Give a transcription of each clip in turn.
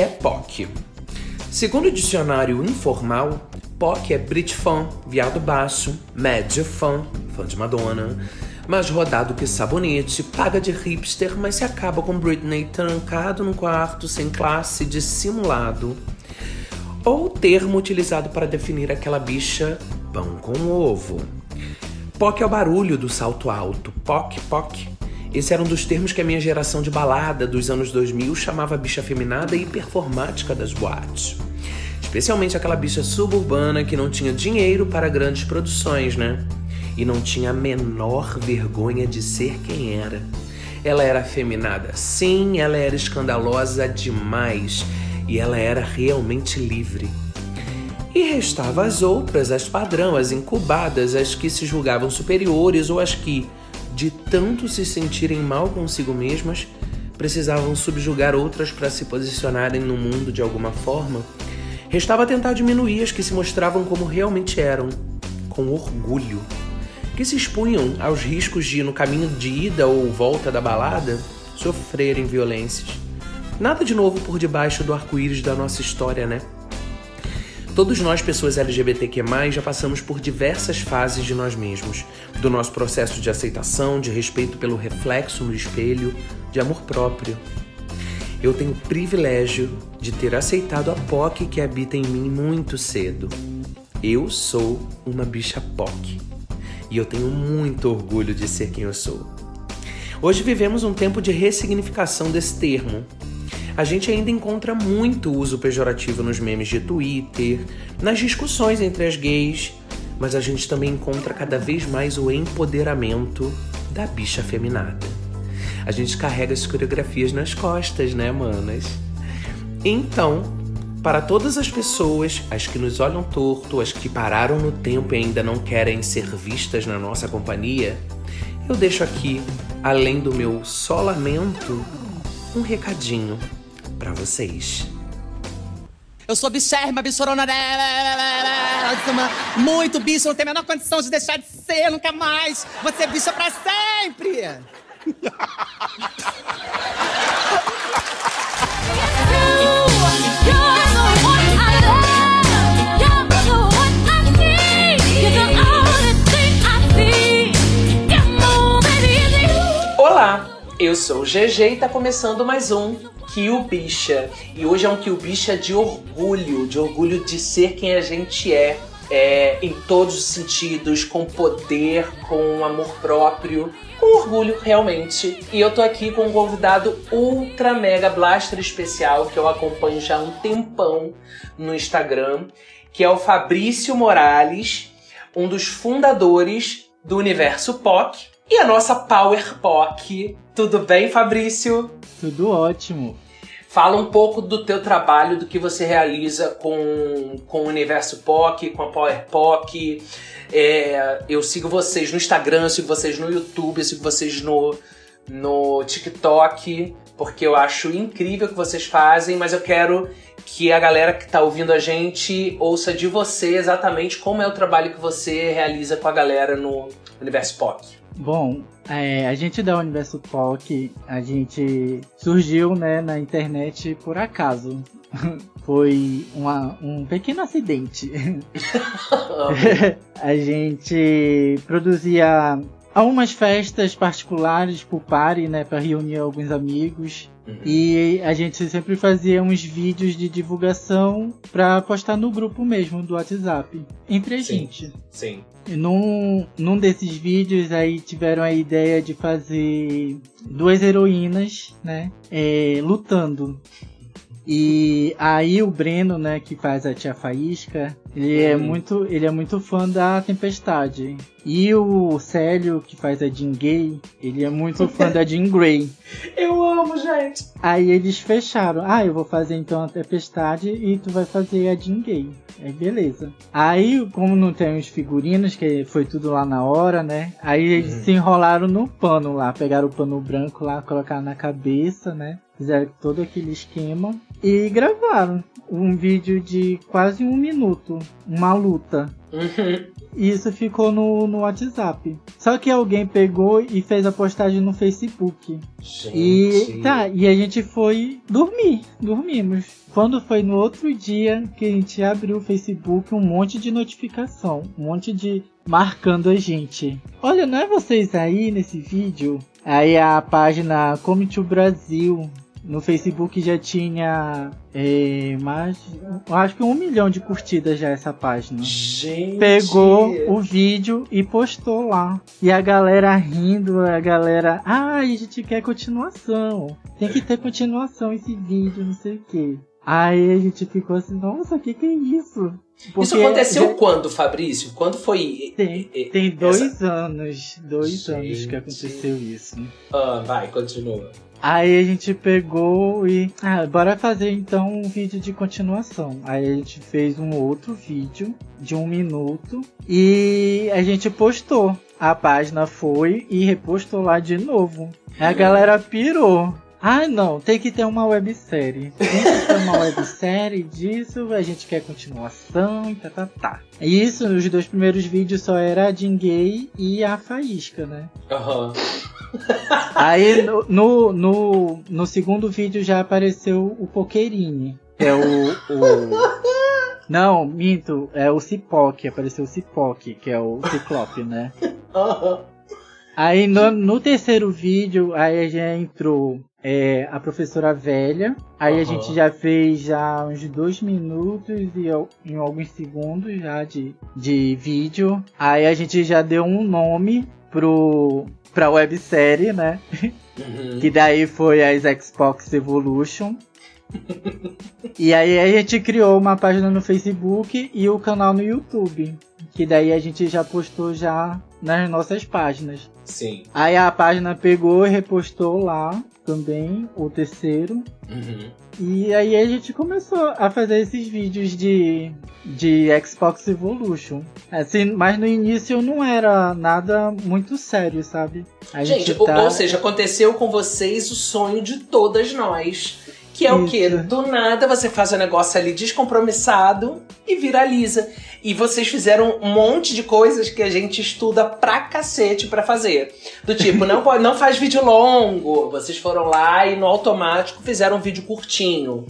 é POC? Segundo o dicionário informal, POC é Brit fã, viado baixo, médio fã, fã de Madonna, mais rodado que sabonete, paga de hipster, mas se acaba com Britney trancado no quarto, sem classe, dissimulado. Ou termo utilizado para definir aquela bicha pão com ovo. POC é o barulho do salto alto, POC, POC. Esse era um dos termos que a minha geração de balada dos anos 2000 chamava bicha feminada e performática das boates. Especialmente aquela bicha suburbana que não tinha dinheiro para grandes produções, né? E não tinha a menor vergonha de ser quem era. Ela era afeminada, sim, ela era escandalosa demais e ela era realmente livre. E restava as outras, as padrão, as incubadas, as que se julgavam superiores ou as que, de tanto se sentirem mal consigo mesmas, precisavam subjugar outras para se posicionarem no mundo de alguma forma Restava tentar diminuir as que se mostravam como realmente eram, com orgulho, que se expunham aos riscos de, no caminho de ida ou volta da balada, sofrerem violências. Nada de novo por debaixo do arco-íris da nossa história, né? Todos nós, pessoas LGBTQ+, já passamos por diversas fases de nós mesmos, do nosso processo de aceitação, de respeito pelo reflexo no espelho, de amor próprio, eu tenho o privilégio de ter aceitado a POC que habita em mim muito cedo. Eu sou uma bicha POC e eu tenho muito orgulho de ser quem eu sou. Hoje vivemos um tempo de ressignificação desse termo. A gente ainda encontra muito uso pejorativo nos memes de Twitter, nas discussões entre as gays, mas a gente também encontra cada vez mais o empoderamento da bicha feminada a gente carrega as coreografias nas costas, né, manas? Então, para todas as pessoas, as que nos olham torto, as que pararam no tempo e ainda não querem ser vistas na nossa companhia, eu deixo aqui, além do meu só lamento, um recadinho para vocês. Eu sou bichérrima, bichorona, muito bicho, não tem a menor condição de deixar de ser nunca mais. Você é bicha pra sempre. Olá, eu sou o GG e tá começando mais um Kill Bicha. E hoje é um Kill Bicha de orgulho, de orgulho de ser quem a gente é é, em todos os sentidos, com poder, com amor próprio, com orgulho realmente. E eu tô aqui com um convidado ultra mega blaster especial que eu acompanho já há um tempão no Instagram, que é o Fabrício Morales, um dos fundadores do Universo POC e a nossa Power POC. Tudo bem, Fabrício? Tudo ótimo. Fala um pouco do teu trabalho, do que você realiza com, com o Universo POC, com a Power POC. É, eu sigo vocês no Instagram, eu sigo vocês no YouTube, eu sigo vocês no, no TikTok, porque eu acho incrível o que vocês fazem, mas eu quero que a galera que está ouvindo a gente ouça de você exatamente como é o trabalho que você realiza com a galera no Universo POC. Bom, é, a gente da Universo POC, a gente surgiu né, na internet por acaso. Foi uma, um pequeno acidente. a gente produzia algumas festas particulares por party, né, para reunir alguns amigos. Uhum. E a gente sempre fazia uns vídeos de divulgação para postar no grupo mesmo do WhatsApp, entre a sim, gente. Sim. Num, num desses vídeos aí tiveram a ideia de fazer duas heroínas, né, é, lutando. E aí o Breno, né, que faz a tia Faísca, ele é muito, ele é muito fã da Tempestade. E o Célio, que faz a Jean Gay, ele é muito fã da Jean Grey. Eu amo, gente. Aí eles fecharam. Ah, eu vou fazer então a Tempestade e tu vai fazer a Jean Gay. Aí beleza. Aí, como não tem os figurinos, que foi tudo lá na hora, né? Aí eles uhum. se enrolaram no pano lá, pegaram o pano branco lá, colocaram na cabeça, né? Fizeram todo aquele esquema e gravaram um vídeo de quase um minuto, uma luta. Uhum. E isso ficou no, no WhatsApp. Só que alguém pegou e fez a postagem no Facebook. Gente. E tá, e a gente foi dormir, dormimos. Quando foi no outro dia que a gente abriu o Facebook, um monte de notificação, um monte de marcando a gente. Olha, não é vocês aí nesse vídeo? Aí a página Come to Brasil no Facebook já tinha é, mais, eu acho que um milhão de curtidas já essa página. Gente. Pegou o vídeo e postou lá. E a galera rindo, a galera, ah, a gente quer continuação. Tem que ter continuação esse vídeo, não sei o que. Aí a gente ficou assim, nossa, o que, que é isso? Porque isso aconteceu já... quando, Fabrício? Quando foi? Tem, tem dois essa... anos, dois gente. anos que aconteceu isso. Ah, vai, continua. Aí a gente pegou e. Ah, bora fazer então um vídeo de continuação. Aí a gente fez um outro vídeo de um minuto e a gente postou. A página foi e repostou lá de novo. A galera pirou. Ah, não, tem que ter uma websérie. Tem que ter uma websérie disso, a gente quer continuação e tá, tá, tá. Isso, nos dois primeiros vídeos só era a Gay e a Faísca, né? Aham. Uhum. Aí no, no, no, no, segundo vídeo já apareceu o que é o, o. Não, minto, é o Cipoc, apareceu o Cipoc, que é o Ciclope, né? Aí no, no terceiro vídeo, aí já entrou é, a professora velha. Aí uhum. a gente já fez já uns dois minutos e em alguns segundos já de, de vídeo. Aí a gente já deu um nome pro, pra websérie, né? Uhum. que daí foi as Xbox Evolution. e aí a gente criou uma página no Facebook e o canal no YouTube. Que daí a gente já postou já nas nossas páginas. Sim. Aí a página pegou e repostou lá também, o terceiro. Uhum. E aí a gente começou a fazer esses vídeos de, de Xbox Evolution. Assim, mas no início não era nada muito sério, sabe? A gente, gente tá... ou seja, aconteceu com vocês o sonho de todas nós. Que é Isso. o quê? Do nada você faz um negócio ali descompromissado e viraliza. E vocês fizeram um monte de coisas que a gente estuda pra cacete pra fazer. Do tipo, não, pode, não faz vídeo longo. Vocês foram lá e no automático fizeram um vídeo curtinho.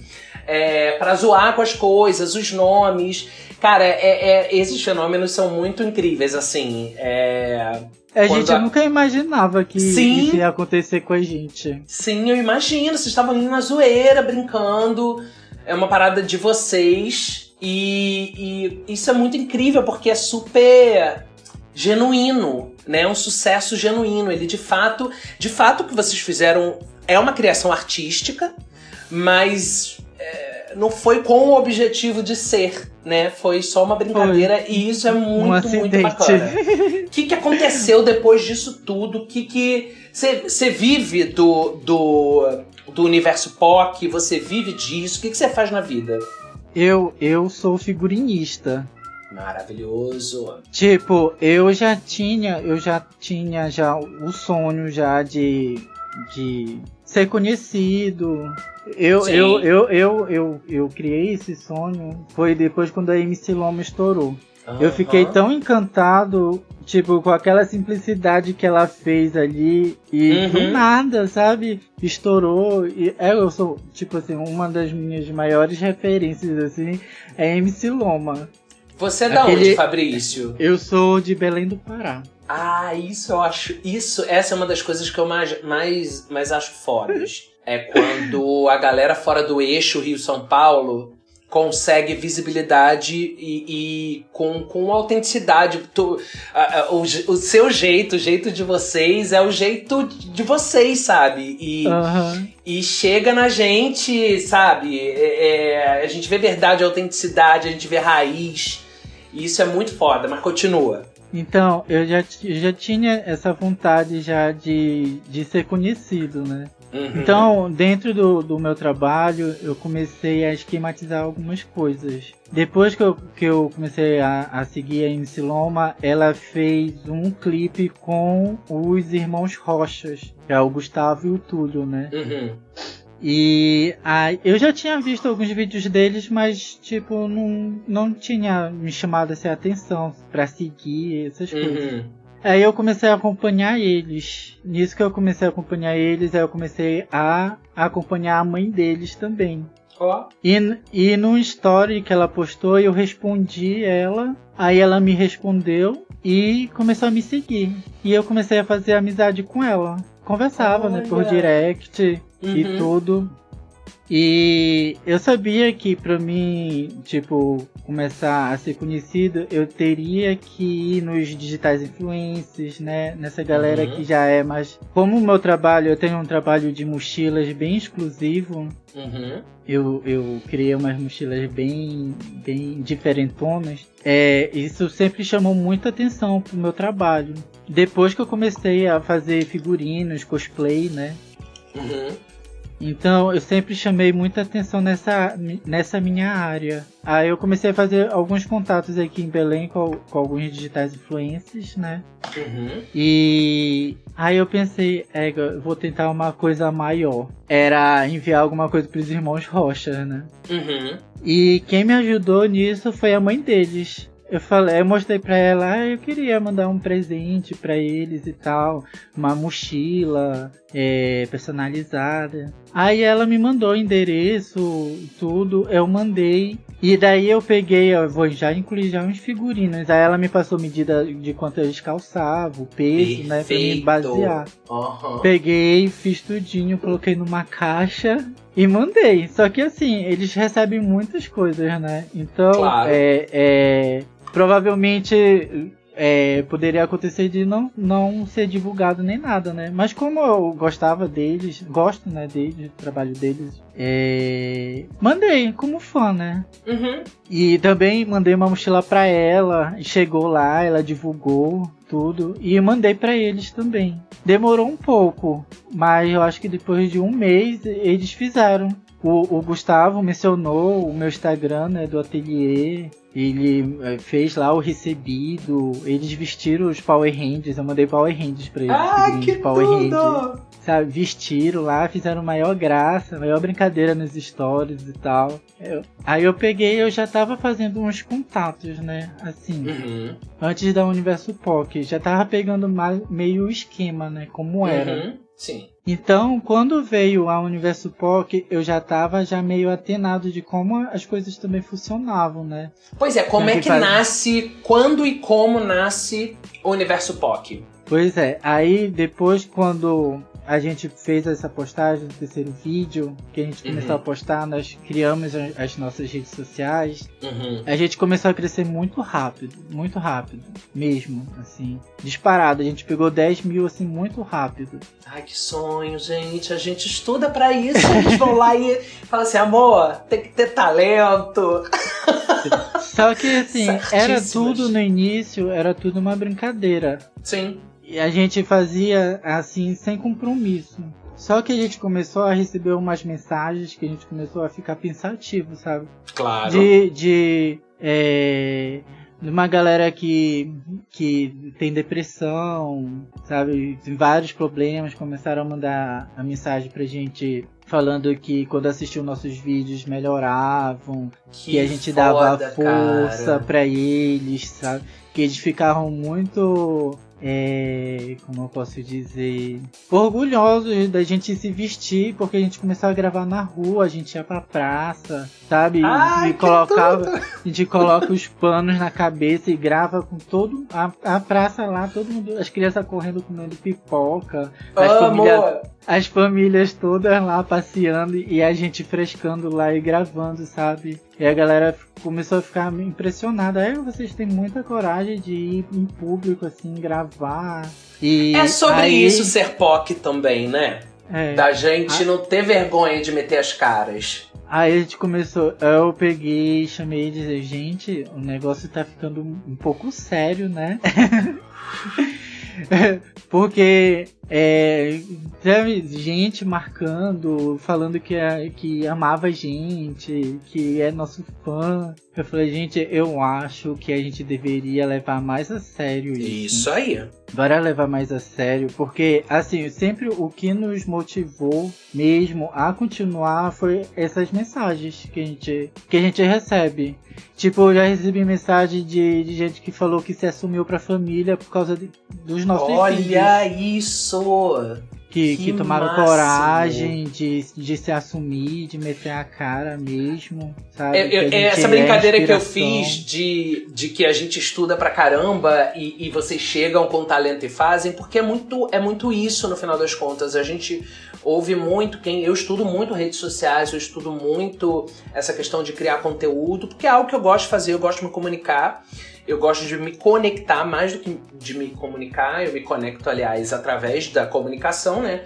É, pra zoar com as coisas, os nomes. Cara, é, é, esses fenômenos são muito incríveis, assim. É, a gente a... nunca imaginava que Sim. isso ia acontecer com a gente. Sim, eu imagino. Vocês estavam ali na zoeira, brincando. É uma parada de vocês. E, e isso é muito incrível porque é super genuíno, né? É um sucesso genuíno. Ele de fato, de fato, o que vocês fizeram é uma criação artística, mas é, não foi com o objetivo de ser, né? Foi só uma brincadeira foi. e isso é muito, um muito bacana. O que, que aconteceu depois disso tudo? O que que você vive do, do, do universo POC? Você vive disso? O que você faz na vida? Eu, eu sou figurinista. Maravilhoso. Tipo, eu já tinha, eu já tinha já o sonho já de, de ser conhecido. Eu, eu, eu, eu, eu, eu, criei esse sonho foi depois quando a MC Loma estourou. Eu fiquei tão encantado, tipo, com aquela simplicidade que ela fez ali e uhum. do nada, sabe? Estourou. E é, eu sou, tipo assim, uma das minhas maiores referências, assim, é MC Loma. Você é da Aquele... onde, Fabrício? Eu sou de Belém do Pará. Ah, isso eu acho. Isso, essa é uma das coisas que eu mais, mais, mais acho fodas. é quando a galera fora do eixo Rio-São Paulo consegue visibilidade e, e, com, com autenticidade. Tu, a, a, o, o, seu jeito, o jeito de vocês é o jeito de vocês, sabe? E, uhum. e chega na gente, sabe? É, é, a gente vê verdade, autenticidade, a gente vê raiz. E isso é muito foda, mas continua. Então, eu já, eu já tinha essa vontade já de, de ser conhecido, né? Uhum. Então, dentro do, do meu trabalho, eu comecei a esquematizar algumas coisas. Depois que eu, que eu comecei a, a seguir a MC Loma, ela fez um clipe com os irmãos Rochas, que é o Gustavo e o Túlio, né? Uhum. E aí, eu já tinha visto alguns vídeos deles, mas tipo, não, não tinha me chamado assim, a atenção pra seguir essas coisas. Uhum. Aí eu comecei a acompanhar eles. Nisso que eu comecei a acompanhar eles, aí eu comecei a acompanhar a mãe deles também. Ó. E, e no story que ela postou, eu respondi ela. Aí ela me respondeu e começou a me seguir. E eu comecei a fazer amizade com ela. Conversava, né, por Olha. direct e Uhum. tudo. E eu sabia que pra mim, tipo, começar a ser conhecido, eu teria que ir nos digitais influencers, né? Nessa galera Uhum. que já é mais. Como o meu trabalho, eu tenho um trabalho de mochilas bem exclusivo. Uhum. Eu, eu criei umas mochilas bem, bem diferentonas. É, isso sempre chamou muita atenção pro meu trabalho. Depois que eu comecei a fazer figurinos, cosplay, né? Uhum. Então eu sempre chamei muita atenção nessa, nessa minha área. Aí eu comecei a fazer alguns contatos aqui em Belém com, com alguns digitais influencers, né? Uhum. E aí eu pensei, é, eu vou tentar uma coisa maior. Era enviar alguma coisa pros irmãos Rocha, né? Uhum. E quem me ajudou nisso foi a mãe deles. Eu falei, eu mostrei pra ela, ah, eu queria mandar um presente pra eles e tal, uma mochila é, personalizada. Aí ela me mandou o endereço, tudo, eu mandei. E daí eu peguei, eu vou já incluir já uns figurinos. Aí ela me passou medida de quanto eles calçavam, o peso, né, pra me Perfeito. basear. Aham. Peguei, fiz tudinho, coloquei numa caixa e mandei. Só que assim, eles recebem muitas coisas, né? Então, Claro. é, é, provavelmente é, poderia acontecer de não, não ser divulgado nem nada, né? Mas como eu gostava deles, gosto, né, deles, do trabalho deles, é, mandei como fã, né? Uhum. E também mandei uma mochila pra ela, chegou lá, ela divulgou tudo e mandei pra eles também. Demorou um pouco, mas eu acho que depois de um mês eles fizeram. O, o Gustavo mencionou o meu Instagram né, do ateliê. Ele eh, fez lá o recebido. Eles vestiram os Power Rangers. Eu mandei Power Rangers pra eles. Ah, que Power Rangers tudo! sabe, vestiram lá, fizeram maior graça, maior brincadeira nos stories e tal. Eu- aí eu peguei, eu já tava fazendo uns contatos, né? Assim, Uhum. antes da Universo POC, já tava pegando mais, meio o esquema, né? Como era. Uhum. Sim. Então, quando veio a Universo POC, eu já tava já meio atenado de como as coisas também funcionavam, né? Pois é, como Tem é que que fazer- nasce, quando e como nasce o universo POC? Pois é, aí depois quando a gente fez essa postagem do terceiro vídeo, que a gente começou Uhum. a postar, nós criamos as nossas redes sociais, Uhum. a gente começou a crescer muito rápido, muito rápido, mesmo, assim, disparado, a gente pegou 10 mil, assim, muito rápido. Ai, que sonho, gente. A gente estuda pra isso. Eles vão lá e falam assim, amor, tem que ter talento. Só que, assim, era tudo no início, era tudo uma brincadeira, Sim. E a gente fazia assim, sem compromisso. Só que a gente começou a receber umas mensagens que a gente começou a ficar pensativo, sabe? Claro. De. de é, de uma galera que, que tem depressão, sabe? Tem vários problemas. Começaram a mandar a mensagem pra gente falando que quando assistiu nossos vídeos melhoravam, que, a gente dava foda, força cara. pra eles, sabe? Que eles ficavam muito. É, como eu posso dizer, orgulhosos da gente se vestir, porque a gente começou a gravar na rua, a gente ia pra praça, sabe? Ai, e colocava, tudo! a gente coloca os panos na cabeça e grava com todo a, a praça lá, todo mundo, as crianças correndo comendo pipoca, as famílias. As famílias todas lá passeando e a gente frescando lá e gravando, sabe? E a galera começou a ficar impressionada. É, vocês têm muita coragem de ir em público, assim, gravar. E É sobre aí- isso ser POC também, né? É, Da gente Ah. não ter vergonha de meter as caras. aí a gente começou, eu peguei, chamei e disse, gente, o negócio tá ficando um pouco sério, né? Porque É, gente marcando, falando que, é, que amava a gente, que é nosso fã. Eu falei, gente, eu acho que a gente deveria levar mais a sério isso. Isso aí. Bora levar mais a sério, porque, assim, sempre o que nos motivou mesmo a continuar foi essas mensagens que a gente, que a gente recebe. Tipo, eu já recebi mensagem de, de gente que falou que se assumiu pra família por causa de, dos nossos Olha filhos. isso! Que, que que tomaram máximo. coragem de, de se assumir, de meter a cara mesmo, sabe? É, eu- é essa é brincadeira que eu fiz de, de que a gente estuda pra caramba e, e vocês chegam com talento e fazem, porque é muito, é muito isso no final das contas. A gente ouve muito quem. Eu estudo muito redes sociais, eu estudo muito essa questão de criar conteúdo, porque é algo que eu gosto de fazer, eu gosto de me comunicar. Eu gosto de me conectar mais do que de me comunicar. Eu me conecto, aliás, através da comunicação, né?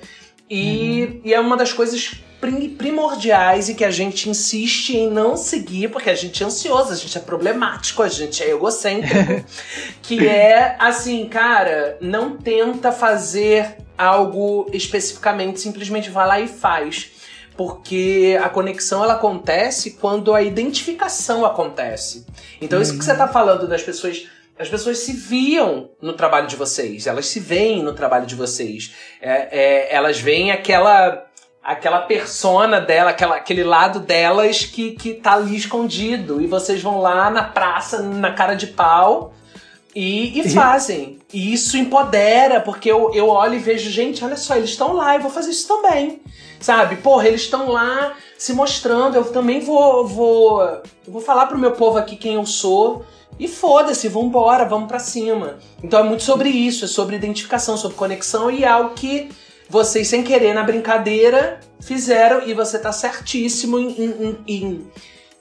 E, e é uma das coisas prim- primordiais e que a gente insiste em não seguir, porque a gente é ansioso, a gente é problemático, a gente é egocêntrico. que é assim, cara, não tenta fazer algo especificamente, simplesmente vai lá e faz. Porque a conexão ela acontece quando a identificação acontece. Então, isso que você tá falando das pessoas. As pessoas se viam no trabalho de vocês, elas se veem no trabalho de vocês. É, é, elas veem aquela aquela persona dela, aquela, aquele lado delas que, que tá ali escondido. E vocês vão lá na praça, na cara de pau, e, e fazem. E isso empodera, porque eu, eu olho e vejo, gente, olha só, eles estão lá, eu vou fazer isso também. Sabe? Porra, eles estão lá se mostrando, eu também vou, vou, eu vou falar pro meu povo aqui quem eu sou. E foda-se, vambora, vamos pra cima. Então é muito sobre isso, é sobre identificação, sobre conexão e é algo que vocês, sem querer, na brincadeira, fizeram e você tá certíssimo em, em, em,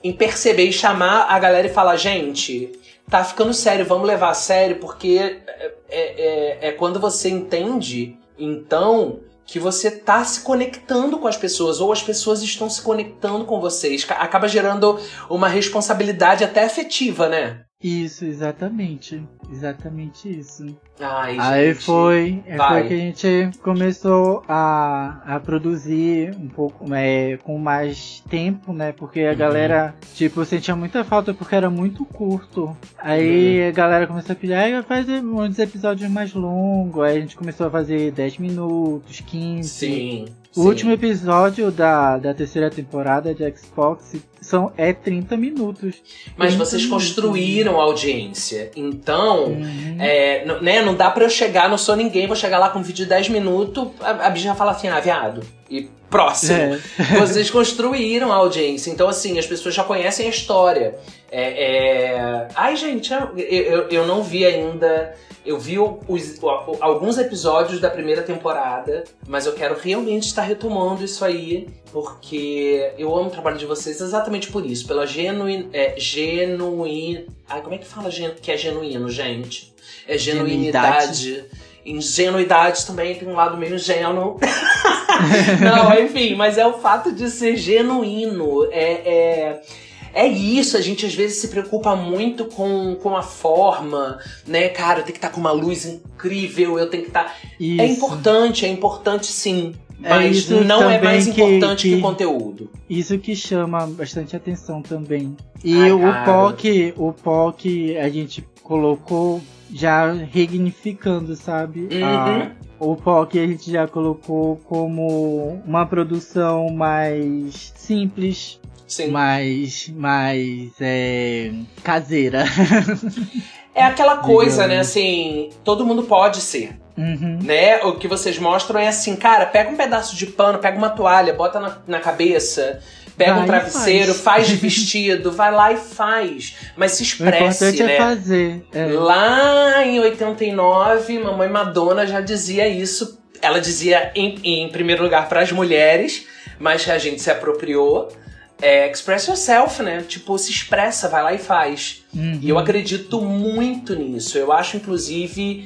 em perceber e chamar a galera e falar, gente, tá ficando sério, vamos levar a sério, porque é, é, é quando você entende, então, que você tá se conectando com as pessoas, ou as pessoas estão se conectando com vocês. Ca- Acaba gerando uma responsabilidade até afetiva, né? Isso, exatamente. Exatamente isso. Ai, Aí gente. foi, aí vai. foi que a gente começou a, a produzir um pouco é, com mais tempo, né? Porque a Uhum. galera, tipo, sentia muita falta porque era muito curto. Aí Uhum. a galera começou a pedir, vai fazer uns episódios mais longos. Aí a gente começou a fazer 10 minutos, 15. Sim. O sim. último episódio da, da terceira temporada de Xbox são, é 30 minutos. Mas 30 vocês minutos. construíram audiência. Então, Uhum. é, né, não dá pra eu chegar, não sou ninguém, vou chegar lá com um vídeo de 10 minutos, a, a bicha vai falar assim, ah, viado. E próximo. É. Vocês construíram a audiência. Então, assim, as pessoas já conhecem a história. É, é... Ai, gente, eu, eu, eu não vi ainda. Eu vi os- alguns episódios da primeira temporada, mas eu quero realmente estar retomando isso aí, porque eu amo o trabalho de vocês exatamente por isso, pela genuína. É, genuína. Ai, como é que fala que é genuíno, gente? É genuinidade. Ingenuidade também tem um lado meio ingênuo. Não, enfim, mas é o fato de ser genuíno. É, é, é isso, a gente às vezes se preocupa muito com, com a forma, né? Cara, eu tenho que estar com uma luz incrível, eu tenho que estar. É Isso. importante, é importante sim. É Mas isso não é mais que- importante que, que- o conteúdo. Isso que chama bastante atenção também. E Ai, o cara. POC, o POC a gente colocou já reignificando, sabe? Uhum. A- o POC a gente já colocou como uma produção mais simples, Sim. mais, mais é, caseira. É aquela coisa, Digamos. né? Assim, todo mundo pode ser. Uhum. né? O que vocês mostram é assim, cara, pega um pedaço de pano, pega uma toalha, bota na, na cabeça, pega Vai um travesseiro, faz. de vestido, vai lá e faz. Mas se O expresse, importante né? é fazer. é. Lá em 89, Mamãe Madonna já dizia isso. Ela dizia em, em primeiro lugar para as mulheres, mas a gente se apropriou. É, express yourself, né? Tipo, se expressa, vai lá e faz. Uhum. E eu acredito muito nisso. Eu acho, inclusive,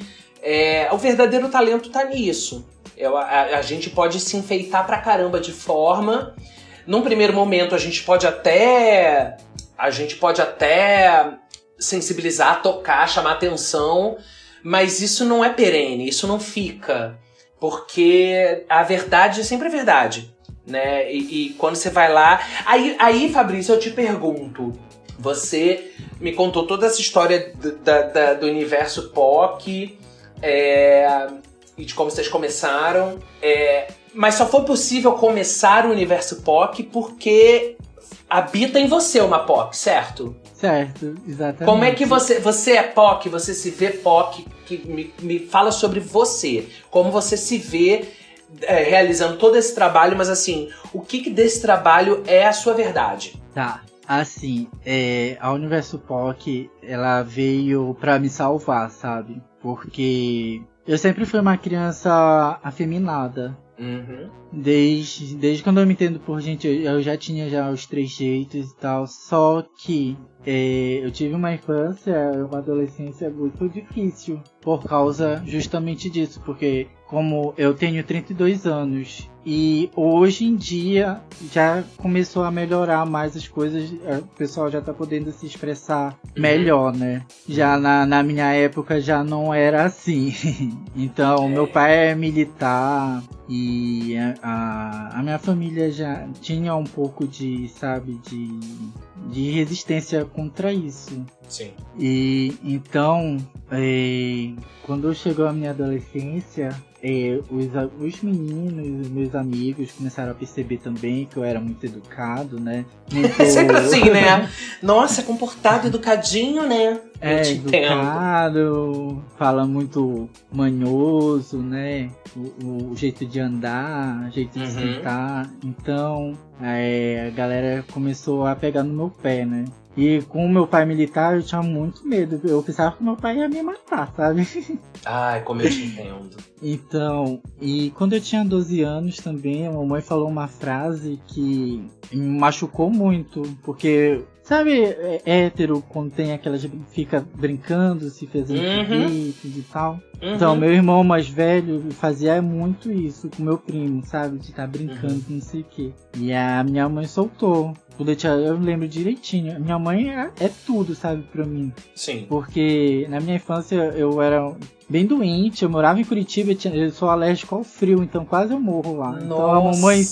é, o verdadeiro talento tá nisso. A, a gente pode se enfeitar pra caramba de forma. Num primeiro momento, a gente pode até. A gente pode até sensibilizar, tocar, chamar atenção. Mas isso não é perene, isso não fica. Porque a verdade sempre é verdade. Né? E, e quando você vai lá. Aí, aí, Fabrício, eu te pergunto. Você me contou toda essa história do, da, da, do universo POC é, e de como vocês começaram. É, mas só foi possível começar o universo POC porque habita em você uma POC, certo? Certo, exatamente. Como é que você. Você é POC, você se vê POC, que me, me fala sobre você. Como você se vê é, realizando todo esse trabalho, mas assim, o que, que desse trabalho é a sua verdade? Tá. Assim, é, a Universo POC, ela veio pra me salvar, sabe? Porque eu sempre fui uma criança afeminada. Uhum. Desde, desde quando eu me entendo por gente, eu já tinha já os três jeitos e tal. Só que eu tive uma infância, uma adolescência muito difícil. Por causa justamente disso. Porque como eu tenho 32 anos e hoje em dia já começou a melhorar mais as coisas, o pessoal já tá podendo se expressar melhor, né? Já na, na minha época já não era assim. então, meu pai é militar e a, a minha família já tinha um pouco de, sabe, de, de resistência contra isso. Sim. E então, é, quando chegou a minha adolescência, é, os, os meninos, meus amigos, começaram a perceber também que eu era muito educado, né? Muito... É sempre assim, né? Nossa, comportado, educadinho, né? É, educado, fala muito manhoso, né? O, o, jeito de andar, o jeito de uhum. sentar. Então, é, a galera começou a pegar no meu pé, né? E com o meu pai militar, eu tinha muito medo. Eu pensava que meu pai ia me matar, sabe? Ai, como eu te entendo. então, e quando eu tinha 12 anos também, a mamãe falou uma frase que me machucou muito. Porque Sabe, é, hétero, quando tem aquelas. fica brincando, se fazendo uhum. e tal. Uhum. Então, meu irmão mais velho fazia muito isso com meu primo, sabe? De estar tá brincando, uhum. não sei o quê. E a minha mãe soltou. Eu, lembro direitinho. Minha mãe é, é tudo, sabe, pra mim. Sim. Porque na minha infância eu era bem doente, eu morava em Curitiba, eu sou alérgico ao frio, então quase eu morro lá. Nossa. Então a mamãe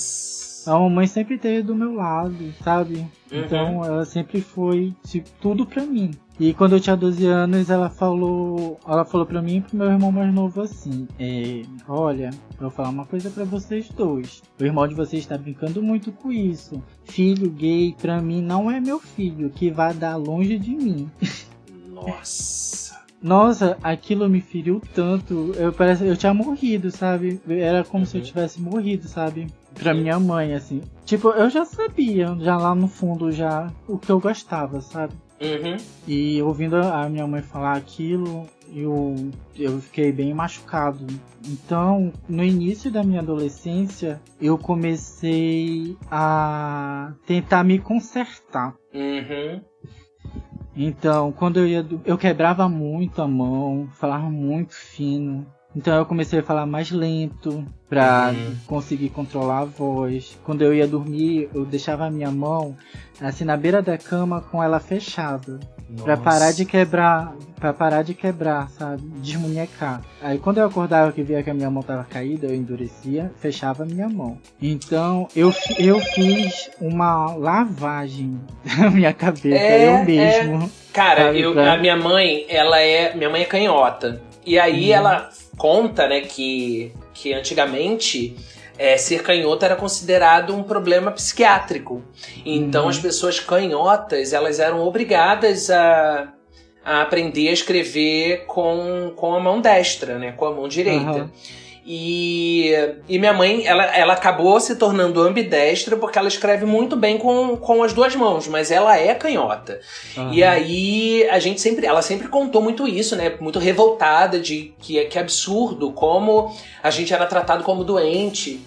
a mamãe sempre esteve do meu lado, sabe? Uhum. Então ela sempre foi tipo, tudo pra mim. E quando eu tinha 12 anos, ela falou, ela falou para mim e pro meu irmão mais novo assim: é, Olha, eu vou falar uma coisa para vocês dois. O irmão de vocês está brincando muito com isso. Filho gay, pra mim, não é meu filho, que vai dar longe de mim. Nossa. Nossa, aquilo me feriu tanto. Eu parece eu tinha morrido, sabe? Era como uhum. se eu uhum. tivesse morrido, sabe? pra minha mãe, assim. Tipo, eu já sabia, já lá no fundo, já o que eu gostava, sabe? Uhum. E ouvindo a minha mãe falar aquilo, eu, eu fiquei bem machucado. Então, no início da minha adolescência, eu comecei a tentar me consertar. Uhum. Então, quando eu ia. Eu quebrava muito a mão, falava muito fino. Então eu comecei a falar mais lento pra uhum. conseguir controlar a voz. Quando eu ia dormir, eu deixava a minha mão assim na beira da cama com ela fechada. Pra parar de quebrar. para parar de quebrar, sabe? Desmunhecar. Aí quando eu acordava que via que a minha mão tava caída, eu endurecia, fechava a minha mão. Então eu, eu fiz uma lavagem na minha cabeça, é, eu mesmo. É. Cara, eu, a minha mãe, ela é. Minha mãe é canhota. E aí uhum. ela conta, né, que, que antigamente é, ser canhoto era considerado um problema psiquiátrico. Então uhum. as pessoas canhotas, elas eram obrigadas a, a aprender a escrever com, com a mão destra, né, com a mão direita. Uhum. E, e minha mãe, ela, ela acabou se tornando ambidestra porque ela escreve muito bem com, com as duas mãos, mas ela é canhota. Uhum. E aí a gente sempre, ela sempre contou muito isso, né? Muito revoltada de que, que absurdo como a gente era tratado como doente.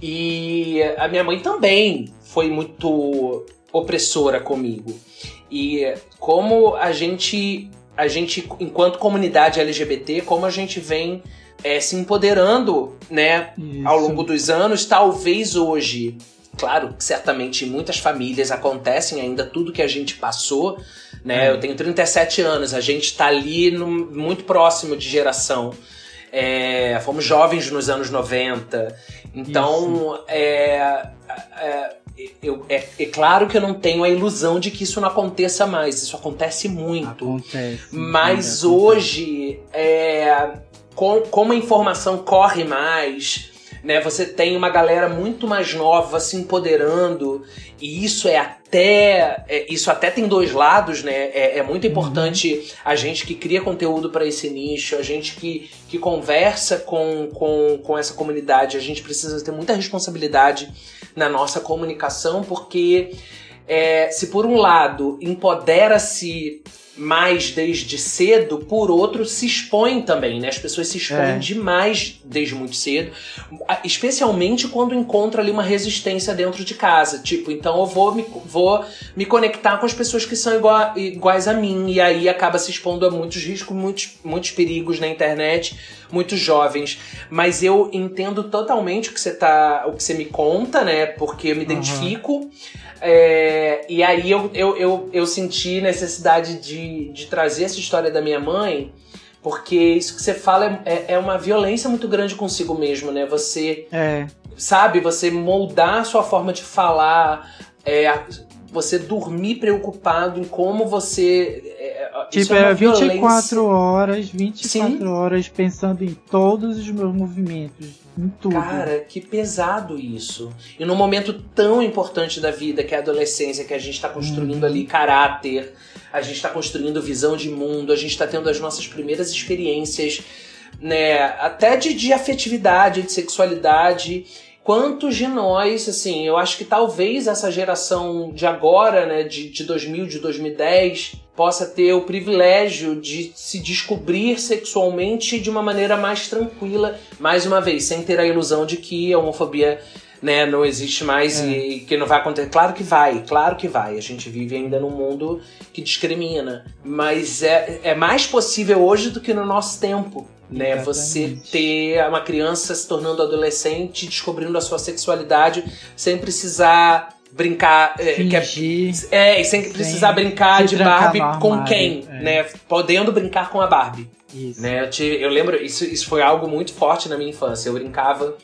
E a minha mãe também foi muito opressora comigo. E como a gente, a gente enquanto comunidade LGBT, como a gente vem é, se empoderando, né, Isso. ao longo dos anos, talvez hoje. Claro, certamente em muitas famílias acontecem ainda tudo que a gente passou, né? É. Eu tenho 37 anos, a gente tá ali no, muito próximo de geração. É, fomos jovens nos anos 90. Então, é, é, eu, é, é, claro que eu não tenho a ilusão de que isso não aconteça mais. Isso acontece muito. Acontece. Mas sim, hoje, é, com, como a informação corre mais, né? Você tem uma galera muito mais nova se empoderando e isso é até é, isso até tem dois lados, né? É, é muito importante uhum. a gente que cria conteúdo para esse nicho, a gente que, que conversa com, com, com essa comunidade, a gente precisa ter muita responsabilidade na nossa comunicação, porque é, se por um lado empodera-se mais desde cedo, por outro, se expõem também, né? As pessoas se expõem é. demais desde muito cedo, especialmente quando encontra ali uma resistência dentro de casa. Tipo, então eu vou me, vou me conectar com as pessoas que são igual, iguais a mim, e aí acaba se expondo a muitos riscos, muitos, muitos perigos na internet, muitos jovens. Mas eu entendo totalmente o que você tá. o que você me conta, né? Porque eu me identifico. É, e aí eu, eu, eu, eu, senti necessidade de, de trazer essa história da minha mãe, porque isso que você fala é, é uma violência muito grande consigo mesmo, né? Você, é. sabe, você moldar a sua forma de falar, é, você dormir preocupado em como você. É, tipo, é, é 24 violência. horas, 24 Sim. horas pensando em todos os meus movimentos em tudo. Cara, que pesado isso. E num momento tão importante da vida, que é a adolescência, que a gente está construindo hum. ali caráter, a gente está construindo visão de mundo, a gente está tendo as nossas primeiras experiências, né? Até de, de afetividade, de sexualidade. Quantos de nós, assim, eu acho que talvez essa geração de agora, né, de, de 2000, de 2010, possa ter o privilégio de se descobrir sexualmente de uma maneira mais tranquila, mais uma vez, sem ter a ilusão de que a homofobia né, não existe mais é. e que não vai acontecer. Claro que vai, claro que vai. A gente vive ainda num mundo que discrimina. Mas é, é mais possível hoje do que no nosso tempo. Né, você ter uma criança se tornando adolescente, descobrindo a sua sexualidade sem precisar brincar. É, Fingir, é, é, sem precisar brincar de Barbie com quem, é. né? Podendo brincar com a Barbie. Isso. Né? Eu, te, eu lembro, isso, isso foi algo muito forte na minha infância. Eu brincava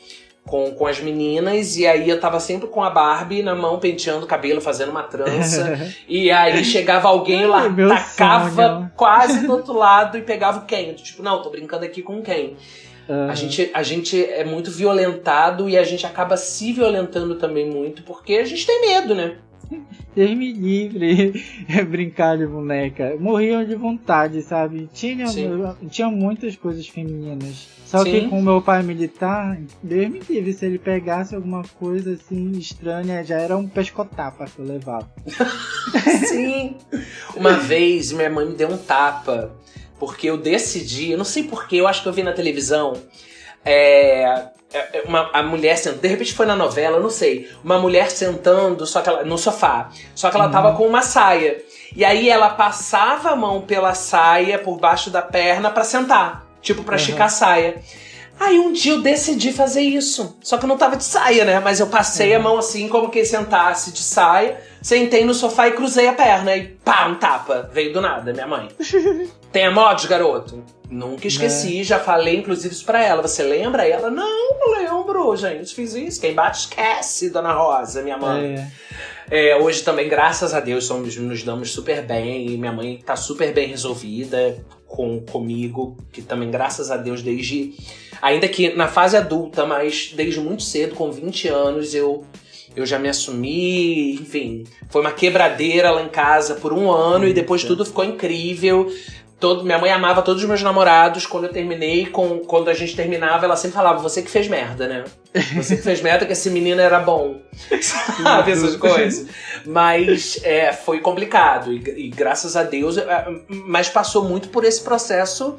com, com as meninas, e aí eu tava sempre com a Barbie na mão, penteando o cabelo, fazendo uma trança. e aí chegava alguém lá, Ai, tacava sonho. quase do outro lado e pegava o Ken. Tipo, não, tô brincando aqui com quem? A, gente, a gente é muito violentado e a gente acaba se violentando também muito porque a gente tem medo, né? Deus me livre brincar de boneca. Morriam de vontade, sabe? Tinha, tinha muitas coisas femininas. Só Sim. que com meu pai militar, Deus me livre, se ele pegasse alguma coisa assim estranha, já era um pescotapa que eu levava. Sim! Uma vez minha mãe me deu um tapa porque eu decidi, eu não sei porquê, eu acho que eu vi na televisão. É, é, uma, a mulher sentando, de repente foi na novela, eu não sei. Uma mulher sentando só que ela, no sofá. Só que ela uhum. tava com uma saia. E aí ela passava a mão pela saia, por baixo da perna, para sentar. Tipo, pra uhum. esticar a saia. Aí um dia eu decidi fazer isso. Só que eu não tava de saia, né? Mas eu passei uhum. a mão assim, como quem sentasse de saia. Sentei no sofá e cruzei a perna. E pá, um tapa. Veio do nada, minha mãe. Tem modos, garoto? Nunca esqueci, é. já falei inclusive isso pra ela. Você lembra? E ela, não, não lembro, gente, fiz isso. Quem bate esquece, Dona Rosa, minha mãe. É. É, hoje também, graças a Deus, somos, nos damos super bem e minha mãe tá super bem resolvida com comigo, que também, graças a Deus, desde. Ainda que na fase adulta, mas desde muito cedo, com 20 anos, eu eu já me assumi, enfim, foi uma quebradeira lá em casa por um ano e depois tudo ficou incrível. Todo, minha mãe amava todos os meus namorados. Quando eu terminei, com, quando a gente terminava, ela sempre falava: Você que fez merda, né? Você que fez merda, que esse menino era bom. Sabe essas coisas? Mas é, foi complicado. E, e, graças a Deus, é, mas passou muito por esse processo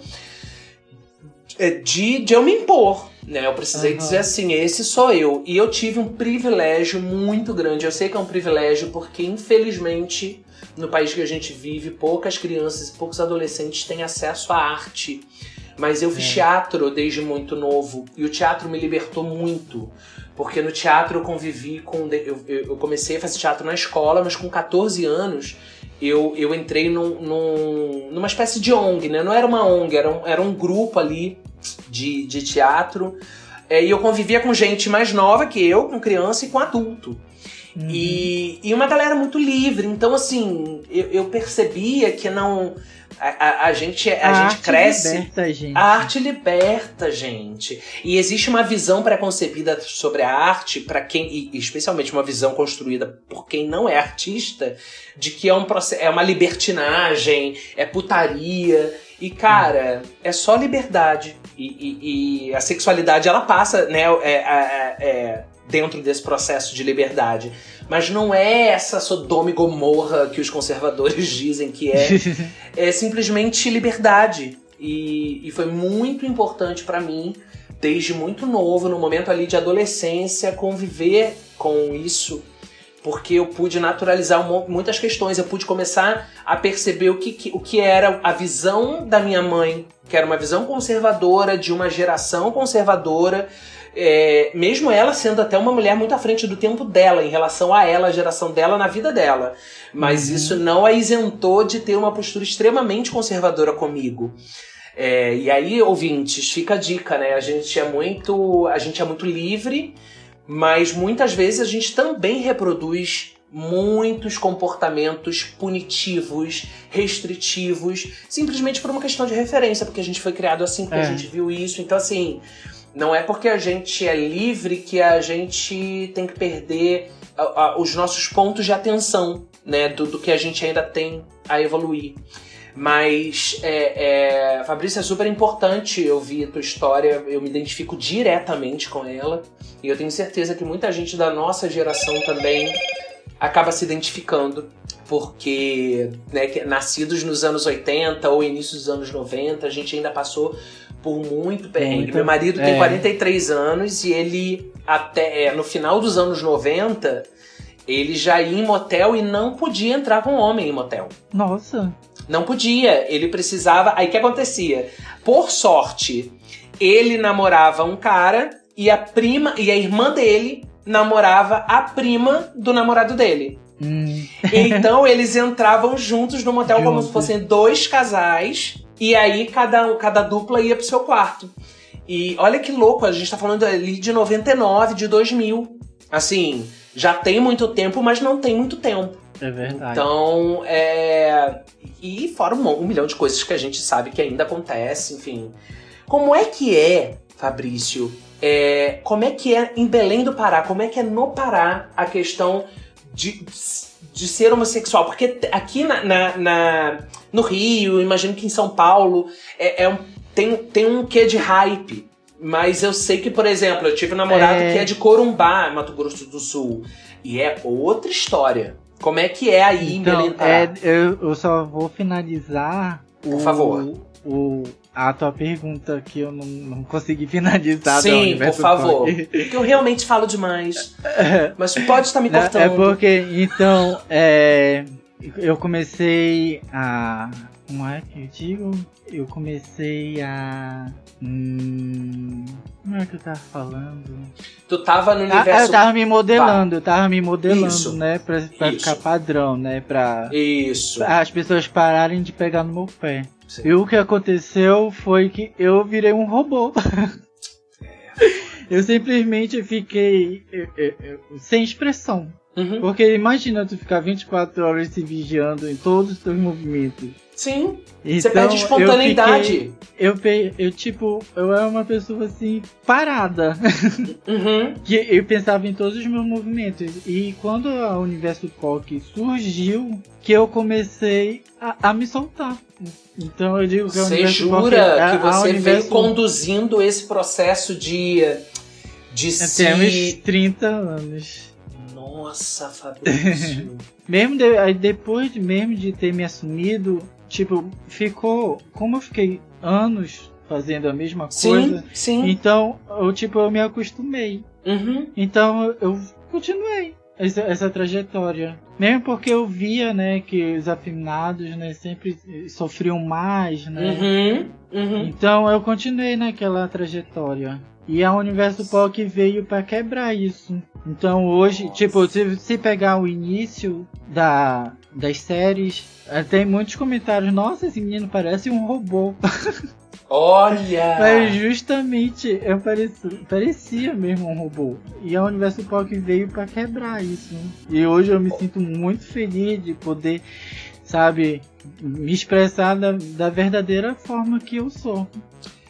é, de, de eu me impor. Né? Eu precisei uhum. dizer assim: esse sou eu. E eu tive um privilégio muito grande. Eu sei que é um privilégio porque, infelizmente no país que a gente vive, poucas crianças e poucos adolescentes têm acesso à arte. Mas eu fiz é. teatro desde muito novo e o teatro me libertou muito. Porque no teatro eu convivi com. Eu, eu comecei a fazer teatro na escola, mas com 14 anos eu, eu entrei num, num, numa espécie de ONG, né? Não era uma ONG, era um, era um grupo ali de, de teatro. É, e eu convivia com gente mais nova que eu, com criança e com adulto. Uhum. E, e uma galera muito livre. Então, assim, eu, eu percebia que não. A, a, a gente, a, a gente cresce. Liberta a, gente. a arte liberta a gente. E existe uma visão preconcebida sobre a arte, para quem. E especialmente uma visão construída por quem não é artista, de que é, um, é uma libertinagem, é putaria. E, cara, é só liberdade. E, e, e, a sexualidade, ela passa, né, é, é, é, dentro desse processo de liberdade. Mas não é essa Sodoma e Gomorra que os conservadores dizem que é. é simplesmente liberdade. E, e foi muito importante para mim, desde muito novo, no momento ali de adolescência, conviver com isso porque eu pude naturalizar muitas questões, eu pude começar a perceber o que, o que era a visão da minha mãe, que era uma visão conservadora, de uma geração conservadora, é, mesmo ela sendo até uma mulher muito à frente do tempo dela, em relação a ela, a geração dela, na vida dela. Mas uhum. isso não a isentou de ter uma postura extremamente conservadora comigo. É, e aí, ouvintes, fica a dica, né? A gente é muito, a gente é muito livre mas muitas vezes a gente também reproduz muitos comportamentos punitivos, restritivos, simplesmente por uma questão de referência, porque a gente foi criado assim, porque é. a gente viu isso. Então, assim, não é porque a gente é livre que a gente tem que perder a, a, os nossos pontos de atenção, né, do, do que a gente ainda tem a evoluir. Mas, é, é, Fabrício, é super importante eu vi a tua história, eu me identifico diretamente com ela. E eu tenho certeza que muita gente da nossa geração também acaba se identificando, porque, né, nascidos nos anos 80 ou início dos anos 90, a gente ainda passou por muito perrengue. Muito, Meu marido é. tem 43 anos e ele, até é, no final dos anos 90, ele já ia em motel e não podia entrar com homem em motel. Nossa. Não podia. Ele precisava. Aí o que acontecia? Por sorte, ele namorava um cara e a prima e a irmã dele namorava a prima do namorado dele. Hum. Então eles entravam juntos no motel como se fossem dois casais e aí cada, cada dupla ia pro seu quarto. E olha que louco, a gente tá falando ali de 99, de 2000. Assim, já tem muito tempo, mas não tem muito tempo. É verdade. Então, é. E fora um, um milhão de coisas que a gente sabe que ainda acontece, enfim. Como é que é, Fabrício? É, como é que é em Belém do Pará? Como é que é no Pará a questão de, de ser homossexual? Porque aqui na, na, na no Rio, imagino que em São Paulo, é, é um, tem, tem um quê de hype. Mas eu sei que, por exemplo, eu tive um namorado é... que é de Corumbá, Mato Grosso do Sul. E é outra história. Como é que é aí então, em Belém é, eu, eu só vou finalizar. Por o, favor. O, a tua pergunta que eu não, não consegui finalizar. Sim, por favor. Porque eu realmente falo demais. Mas pode estar me é cortando. É porque, então, é, eu comecei a. Como é que eu digo? Eu comecei a Hum, como é que eu tava falando? Tu tava no universo. Ah, eu tava me modelando, eu tava me modelando, Isso. né? Pra, pra ficar padrão, né? Pra, Isso. Pra as pessoas pararem de pegar no meu pé. Sim. E o que aconteceu foi que eu virei um robô. eu simplesmente fiquei eu, eu, eu, sem expressão. Uhum. Porque imagina tu ficar 24 horas se vigiando em todos os teus movimentos. Sim. Então, você perde espontaneidade. Eu, fiquei, eu, eu, tipo, eu era uma pessoa assim, parada. Uhum. que eu pensava em todos os meus movimentos. E quando a Universo POC surgiu, que eu comecei a, a me soltar. Então eu digo que a Você jura é, que você Universo... veio conduzindo esse processo de. de se. Até uns 30 anos. Nossa, Fabrício. mesmo de, depois mesmo de ter me assumido, tipo, ficou. Como eu fiquei anos fazendo a mesma coisa. Sim. Então, eu, tipo, eu me acostumei. Uhum. Então eu continuei essa, essa, trajetória. Mesmo porque eu via, né, que os afinados, né, sempre sofriam mais, né? Uhum. Uhum. Então eu continuei naquela trajetória. E a Universo POC veio para quebrar isso. Então hoje, Nossa. tipo, se, se pegar o início da, das séries, eh, tem muitos comentários. Nossa, esse menino parece um robô. Olha! Mas justamente eu parecia, parecia mesmo um robô. E a Universo POC veio para quebrar isso. E hoje eu me sinto muito feliz de poder, sabe, me expressar da, da verdadeira forma que eu sou.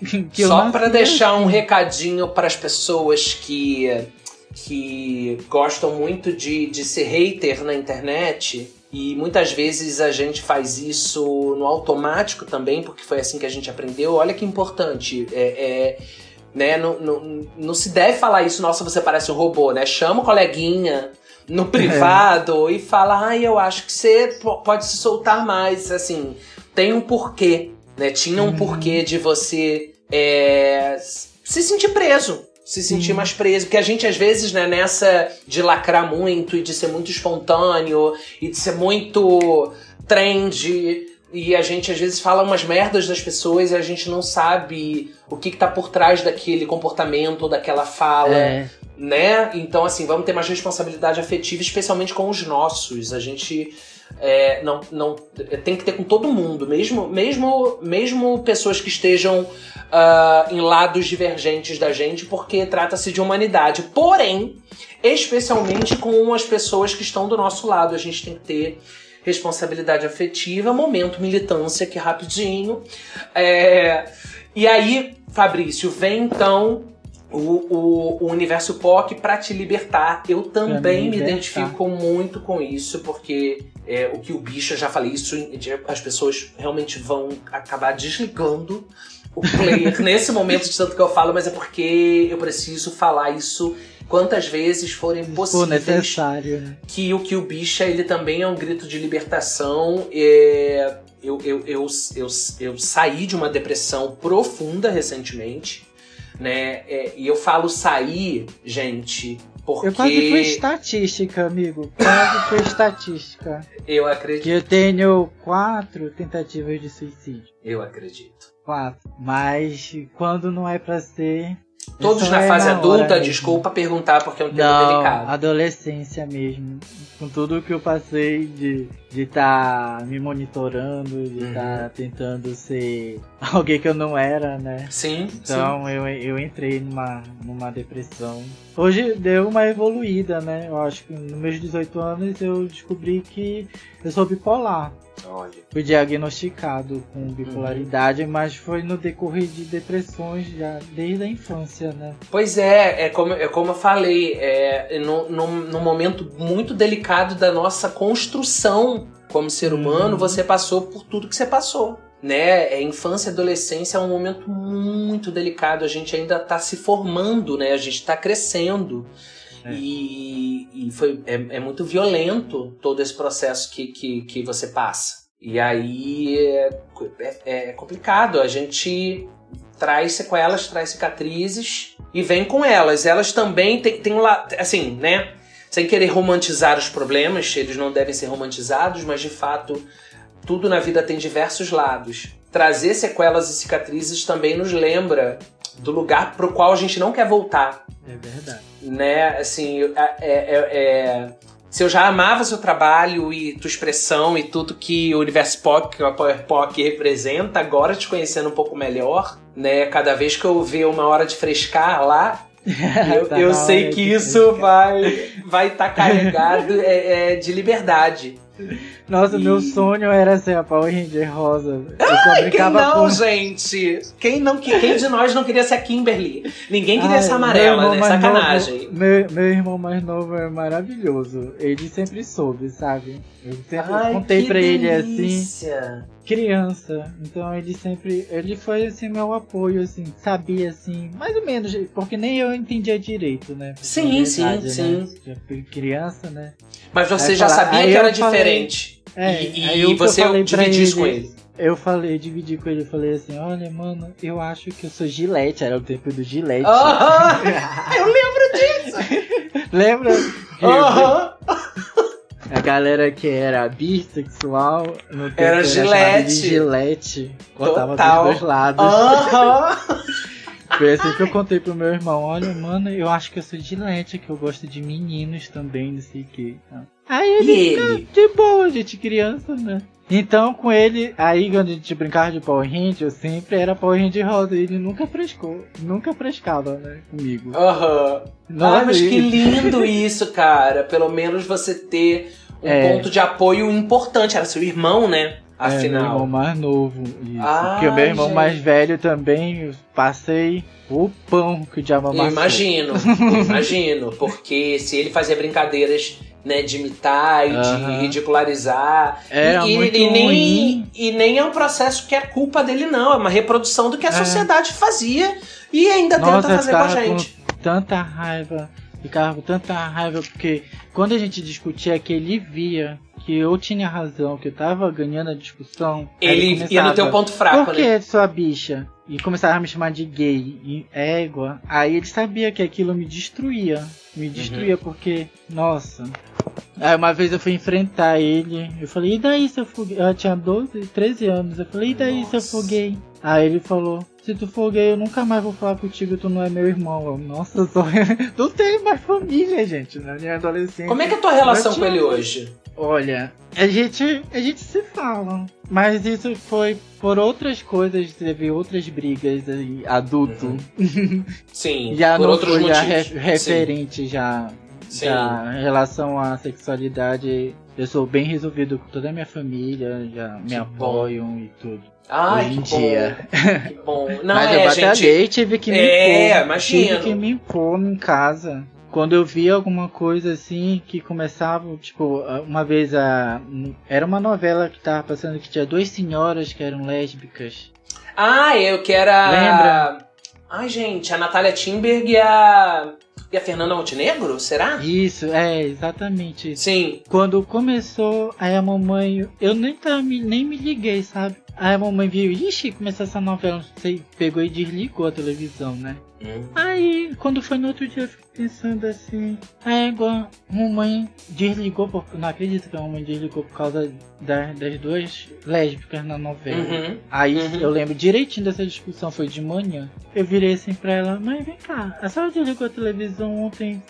Que Só para deixar assim. um recadinho para as pessoas que, que gostam muito de, de ser hater na internet e muitas vezes a gente faz isso no automático também, porque foi assim que a gente aprendeu. Olha que importante. É, é, né, não, não, não se deve falar isso, nossa, você parece um robô, né? Chama o coleguinha no privado é. e fala, ah, eu acho que você pode se soltar mais. Assim, tem um porquê, né? Tinha um uhum. porquê de você é, se sentir preso se sentir mais preso. Porque a gente, às vezes, né, nessa de lacrar muito e de ser muito espontâneo e de ser muito trend. E a gente às vezes fala umas merdas das pessoas e a gente não sabe o que, que tá por trás daquele comportamento ou daquela fala. É. Né? Então, assim, vamos ter mais responsabilidade afetiva, especialmente com os nossos. A gente é, não, não tem que ter com todo mundo, mesmo, mesmo, mesmo pessoas que estejam uh, em lados divergentes da gente, porque trata-se de humanidade. Porém, especialmente com as pessoas que estão do nosso lado, a gente tem que ter responsabilidade afetiva, momento militância aqui rapidinho. É, e aí, Fabrício, vem então o, o, o universo POC para te libertar. Eu também me, me identifico muito com isso, porque é, o que o bicho, eu já falei isso, as pessoas realmente vão acabar desligando o player nesse momento de tanto que eu falo, mas é porque eu preciso falar isso quantas vezes forem possíveis. For necessário, né? Que o que o bicha ele também é um grito de libertação. É, eu, eu, eu, eu, eu saí de uma depressão profunda recentemente, né? É, e eu falo sair, gente, porque... Eu quase fui estatística, amigo. Quase foi estatística. Eu acredito. Que eu tenho quatro tentativas de suicídio. Eu acredito. Quatro. Mas quando não é pra ser. Todos na é fase na adulta, desculpa perguntar porque é um tema não, delicado. Adolescência mesmo. Com tudo que eu passei de de estar tá me monitorando, de estar tá uhum. tá tentando ser alguém que eu não era, né? Sim. Então sim. Eu, eu entrei numa, numa depressão. Hoje deu uma evoluída, né? Eu acho que nos meus 18 anos eu descobri que eu sou bipolar. Olha. Fui diagnosticado com bipolaridade, uhum. mas foi no decorrer de depressões já desde a infância, né? Pois é, é como, é como eu falei, é num, num momento muito delicado da nossa construção como ser humano, uhum. você passou por tudo que você passou. Né? É, infância e adolescência é um momento muito delicado. A gente ainda está se formando, né? A gente está crescendo. É. E, e, foi, é, é, muito violento todo esse processo que, que, que você passa. E aí é, é, é complicado. A gente traz sequelas, traz cicatrizes e vem com elas. Elas também têm, têm lá, assim, né? Sem querer romantizar os problemas, eles não devem ser romantizados, mas de fato, tudo na vida tem diversos lados. Trazer sequelas e cicatrizes também nos lembra do lugar para o qual a gente não quer voltar. É verdade. Né? Assim, é, é, é, se eu já amava seu trabalho e tua expressão e tudo que o Universo Pop, que o Power Pop representa, agora te conhecendo um pouco melhor, né? Cada vez que eu ver uma hora de frescar lá, eu, tá eu sei que isso vai vai estar tá carregado é, é, de liberdade. Nossa, e... meu sonho era ser a Power Ranger rosa. Ai, quem não, com... gente? Quem, não, quem de nós não queria ser a Kimberly? Ninguém queria Ai, ser amarela, né? Sacanagem. Novo, meu, meu irmão mais novo é maravilhoso. Ele sempre soube, sabe? Eu sempre Ai, contei pra delícia. ele assim criança. Então ele sempre. Ele foi assim, meu apoio, assim, sabia assim, mais ou menos, porque nem eu entendia direito, né? sim, verdade, sim, né? sim. Já fui criança, né? Mas você aí já fala, sabia que era diferente. é, e, e você dividiu isso com ele. Eu falei, dividi com ele, eu falei assim, olha, mano, eu acho que eu sou Gillette, era o tempo do Gillette. Uh -huh. eu lembro disso! Lembra? Aham! Uh -huh. A galera que era bissexual no tempo era Gillette. Gillette. Cortava dos dois lados. Uhum. Foi assim que eu contei pro meu irmão, olha, mano, eu acho que eu sou de Lete, que eu gosto de meninos também, não sei o que. Aí ele, E fica ele? de boa, gente, criança, né? Então, com ele, aí quando a gente brincava de Power Ranger, eu sempre era Power Ranger rosa. E ele nunca frescou, nunca frescava, né, comigo. Aham. Nossa, Ah, mas que lindo isso, cara. Pelo menos você ter um É. ponto de apoio importante. Era seu irmão, né? É, meu irmão mais novo. Isso. Ai, Porque o meu irmão gente. mais velho também, passei o pão que o diabo amassou. imagino, imagino. Porque se ele fazia brincadeiras né, de imitar e de ridicularizar. Era e, muito e nem, ruim. e nem é um processo que é culpa dele, não. É uma reprodução do que a É. sociedade fazia e ainda Nossa, tenta fazer com a gente. com tanta raiva. Ficava com tanta raiva porque quando a gente discutia que ele via que eu tinha razão, que eu tava ganhando a discussão. Ele ia no teu ponto fraco, Por né? que sua bicha? E começava a me chamar de gay e égua. Aí ele sabia que aquilo me destruía. Me Uhum. destruía porque, nossa. Aí uma vez eu fui enfrentar ele. Eu falei, e daí se eu for gay? Eu tinha 12, 13 anos. Eu falei, e daí se eu for Nossa. gay? Aí ele falou, se tu for gay, eu nunca mais vou falar contigo, tu não é meu irmão. Eu, nossa, eu sou... não tenho mais família, gente, na minha adolescência. Como é que é a tua relação Eu com tinha- ele hoje? Olha, a gente, a gente se fala, mas isso foi por outras coisas, teve outras brigas aí, adulto. Sim, já por não outros foi já motivos. re- referente já, Sim. já em relação à sexualidade. Eu sou bem resolvido com toda a minha família, já me Que apoiam e tudo. Ai, hoje em que bom. dia. Que bom. Não, Mas é, eu gente. batalhei, tive que me É, impor. imagino. Tive que me impor em casa. Quando eu via alguma coisa assim que começava, tipo, uma vez a. Era uma novela que tava passando que tinha duas senhoras que eram lésbicas. Ah, eu que era. Lembra? Ai, gente, a Natália Timberg e a. E a Fernanda Montenegro? Será? Isso, é, exatamente. Sim. Quando começou, aí a mamãe. Eu nem, me- nem me liguei, sabe? Aí a mamãe viu, ixi, começou essa novela, não sei, pegou e desligou a televisão, né? Hum. Aí, quando foi no outro dia, eu fiquei pensando assim, a égua, mamãe desligou, por, não acredito que a mamãe desligou por causa da- das duas lésbicas na novela. Uhum. Aí Uhum. eu lembro direitinho dessa discussão, foi de manhã. Eu virei assim pra ela, mãe, vem cá, a senhora desligou a televisão ontem,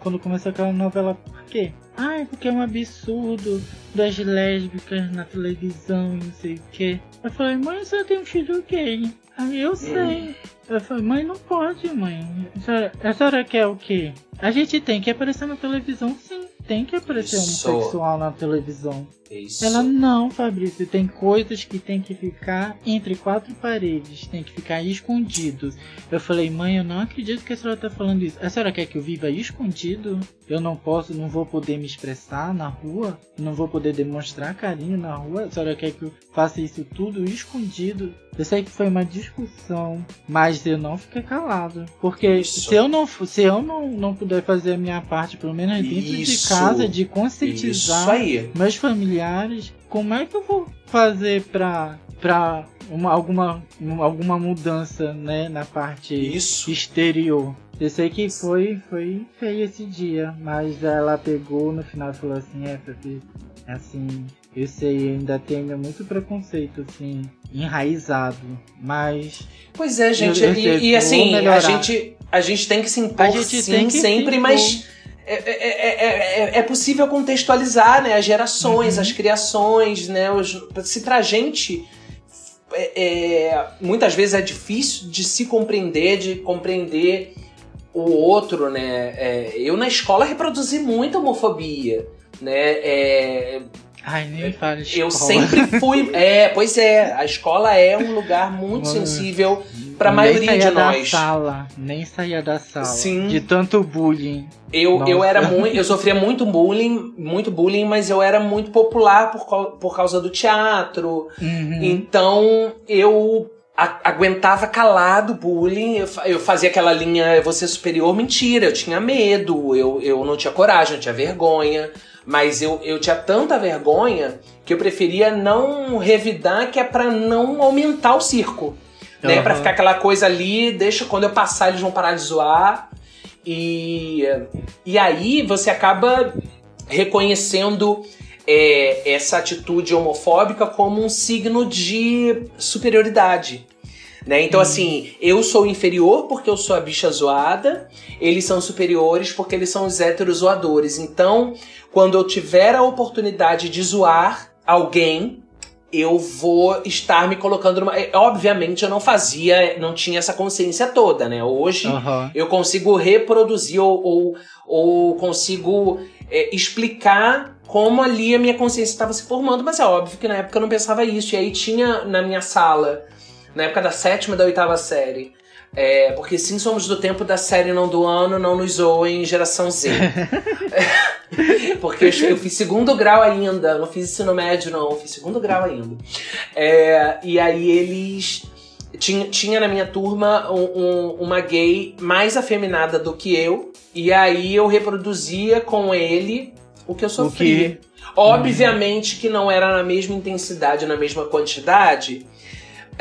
quando começou aquela novela, por quê? Ai, porque é um absurdo das lésbicas na televisão e não sei o quê. Eu falei, mãe, a senhora tem um filho gay. Aí eu sei. Eu falei, mãe, não pode, mãe. A senhora, a senhora quer o quê? A gente tem que aparecer na televisão, sim. Tem que aparecer Isso. homossexual na televisão. Isso. Ela não, Fabrício, tem coisas que tem que ficar entre quatro paredes, tem que ficar escondidos. Eu falei, mãe, eu não acredito que a senhora tá falando isso. A senhora quer que eu viva escondido? Eu não posso, não vou poder me expressar na rua? Não vou poder demonstrar carinho na rua? A senhora quer que eu faça isso tudo escondido? Eu sei que foi uma discussão, mas eu não fiquei calado. Porque Isso. se eu não se eu não, não puder fazer a minha parte, pelo menos dentro Isso. de casa, de Isso conscientizar aí. meus familiares, como é que eu vou fazer pra, pra uma, alguma, uma- alguma mudança, né, na parte Isso. exterior? Eu sei que foi, foi feio esse dia, mas ela pegou no final e falou assim, é, assim, eu sei, ainda tenho muito preconceito, assim, enraizado, mas Pois é, gente. Eu- eu e, sei, e assim, a gente, a gente tem que se impor sim, sempre, mas é, é- é- é- é possível contextualizar né, as gerações, Uhum. as criações, né? Os, se pra gente. é- é, muitas vezes é difícil de se compreender, de compreender o outro, né? É, eu na escola reproduzi muita homofobia, né? É, ai, nem me fale eu sempre fui. É, pois é, a escola é um lugar muito sensível pra nem maioria saía de da nós. sala, nem saía da sala. Sim. De tanto bullying. Eu, eu era muito, eu sofria muito bullying, muito bullying, mas eu era muito popular por, por causa do teatro. Uhum. Então eu a- aguentava calado bullying. Eu, eu fazia aquela linha vou ser superior, mentira. Eu tinha medo, eu, eu não tinha coragem, eu tinha vergonha. Mas eu, eu tinha tanta vergonha que eu preferia não revidar, que é pra não aumentar o circo. Né? Aham. Pra ficar aquela coisa ali, deixa quando eu passar eles vão parar de zoar. E, e aí você acaba reconhecendo é, essa atitude homofóbica como um signo de superioridade. Né? Então, assim, eu sou inferior porque eu sou a bicha zoada, eles são superiores porque eles são os héteros zoadores. Então, quando eu tiver a oportunidade de zoar alguém, eu vou estar me colocando numa. é, Obviamente, eu não fazia, não tinha essa consciência toda, né? Hoje Aham. eu consigo reproduzir ou, ou, ou consigo é, explicar como ali a minha consciência estava se formando, mas é óbvio que na época eu não pensava isso. E aí tinha na minha sala, na época da sétima e da oitava série. É, porque sim, somos do tempo da série, não do ano, não nos zoem, geração Z. porque eu, eu fiz segundo grau ainda, não fiz ensino médio, não, eu fiz segundo grau ainda. É, e aí eles. Tinha, tinha na minha turma um- um- uma gay mais afeminada do que eu, e aí eu reproduzia com ele o que eu O sofria. que Obviamente que não era na mesma intensidade, na mesma quantidade,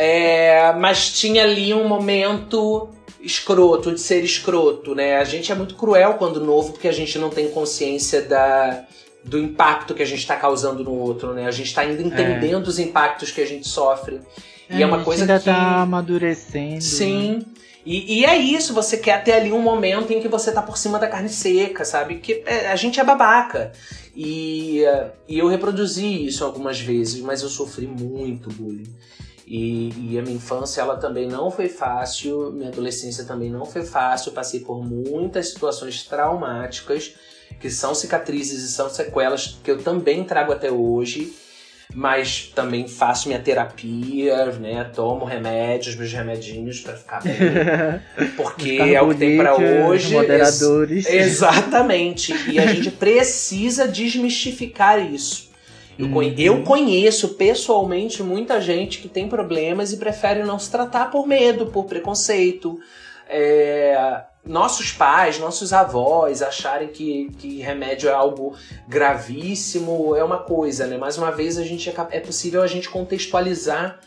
é, mas tinha ali um momento escroto, de ser escroto, né? A gente é muito cruel quando novo, porque a gente não tem consciência da, do impacto que a gente está causando no outro, né? A gente está ainda entendendo os impactos que a gente sofre. E é, uma a gente coisa ainda que... tá amadurecendo. né? Sim. E, e é isso, você quer ter ali um momento em que você tá por cima da carne seca, sabe? Que é, a gente é babaca. E, e eu reproduzi isso algumas vezes, mas eu sofri muito bullying. E, e a minha infância, ela também não foi fácil, minha adolescência também não foi fácil. Passei por muitas situações traumáticas, que são cicatrizes e são sequelas que eu também trago até hoje mas também faço minha terapia, né? Tomo remédios, meus remedinhos pra ficar bem. Porque é o que tem pra Carbonídeos, hoje. Moderadores. Ex- exatamente. E a gente precisa desmistificar isso. Eu, Uhum. eu conheço pessoalmente muita gente que tem problemas e prefere não se tratar por medo, por preconceito. É, nossos pais, nossos avós acharem que, que remédio é algo gravíssimo é uma coisa, né? Mais uma vez, a gente é, é possível a gente contextualizar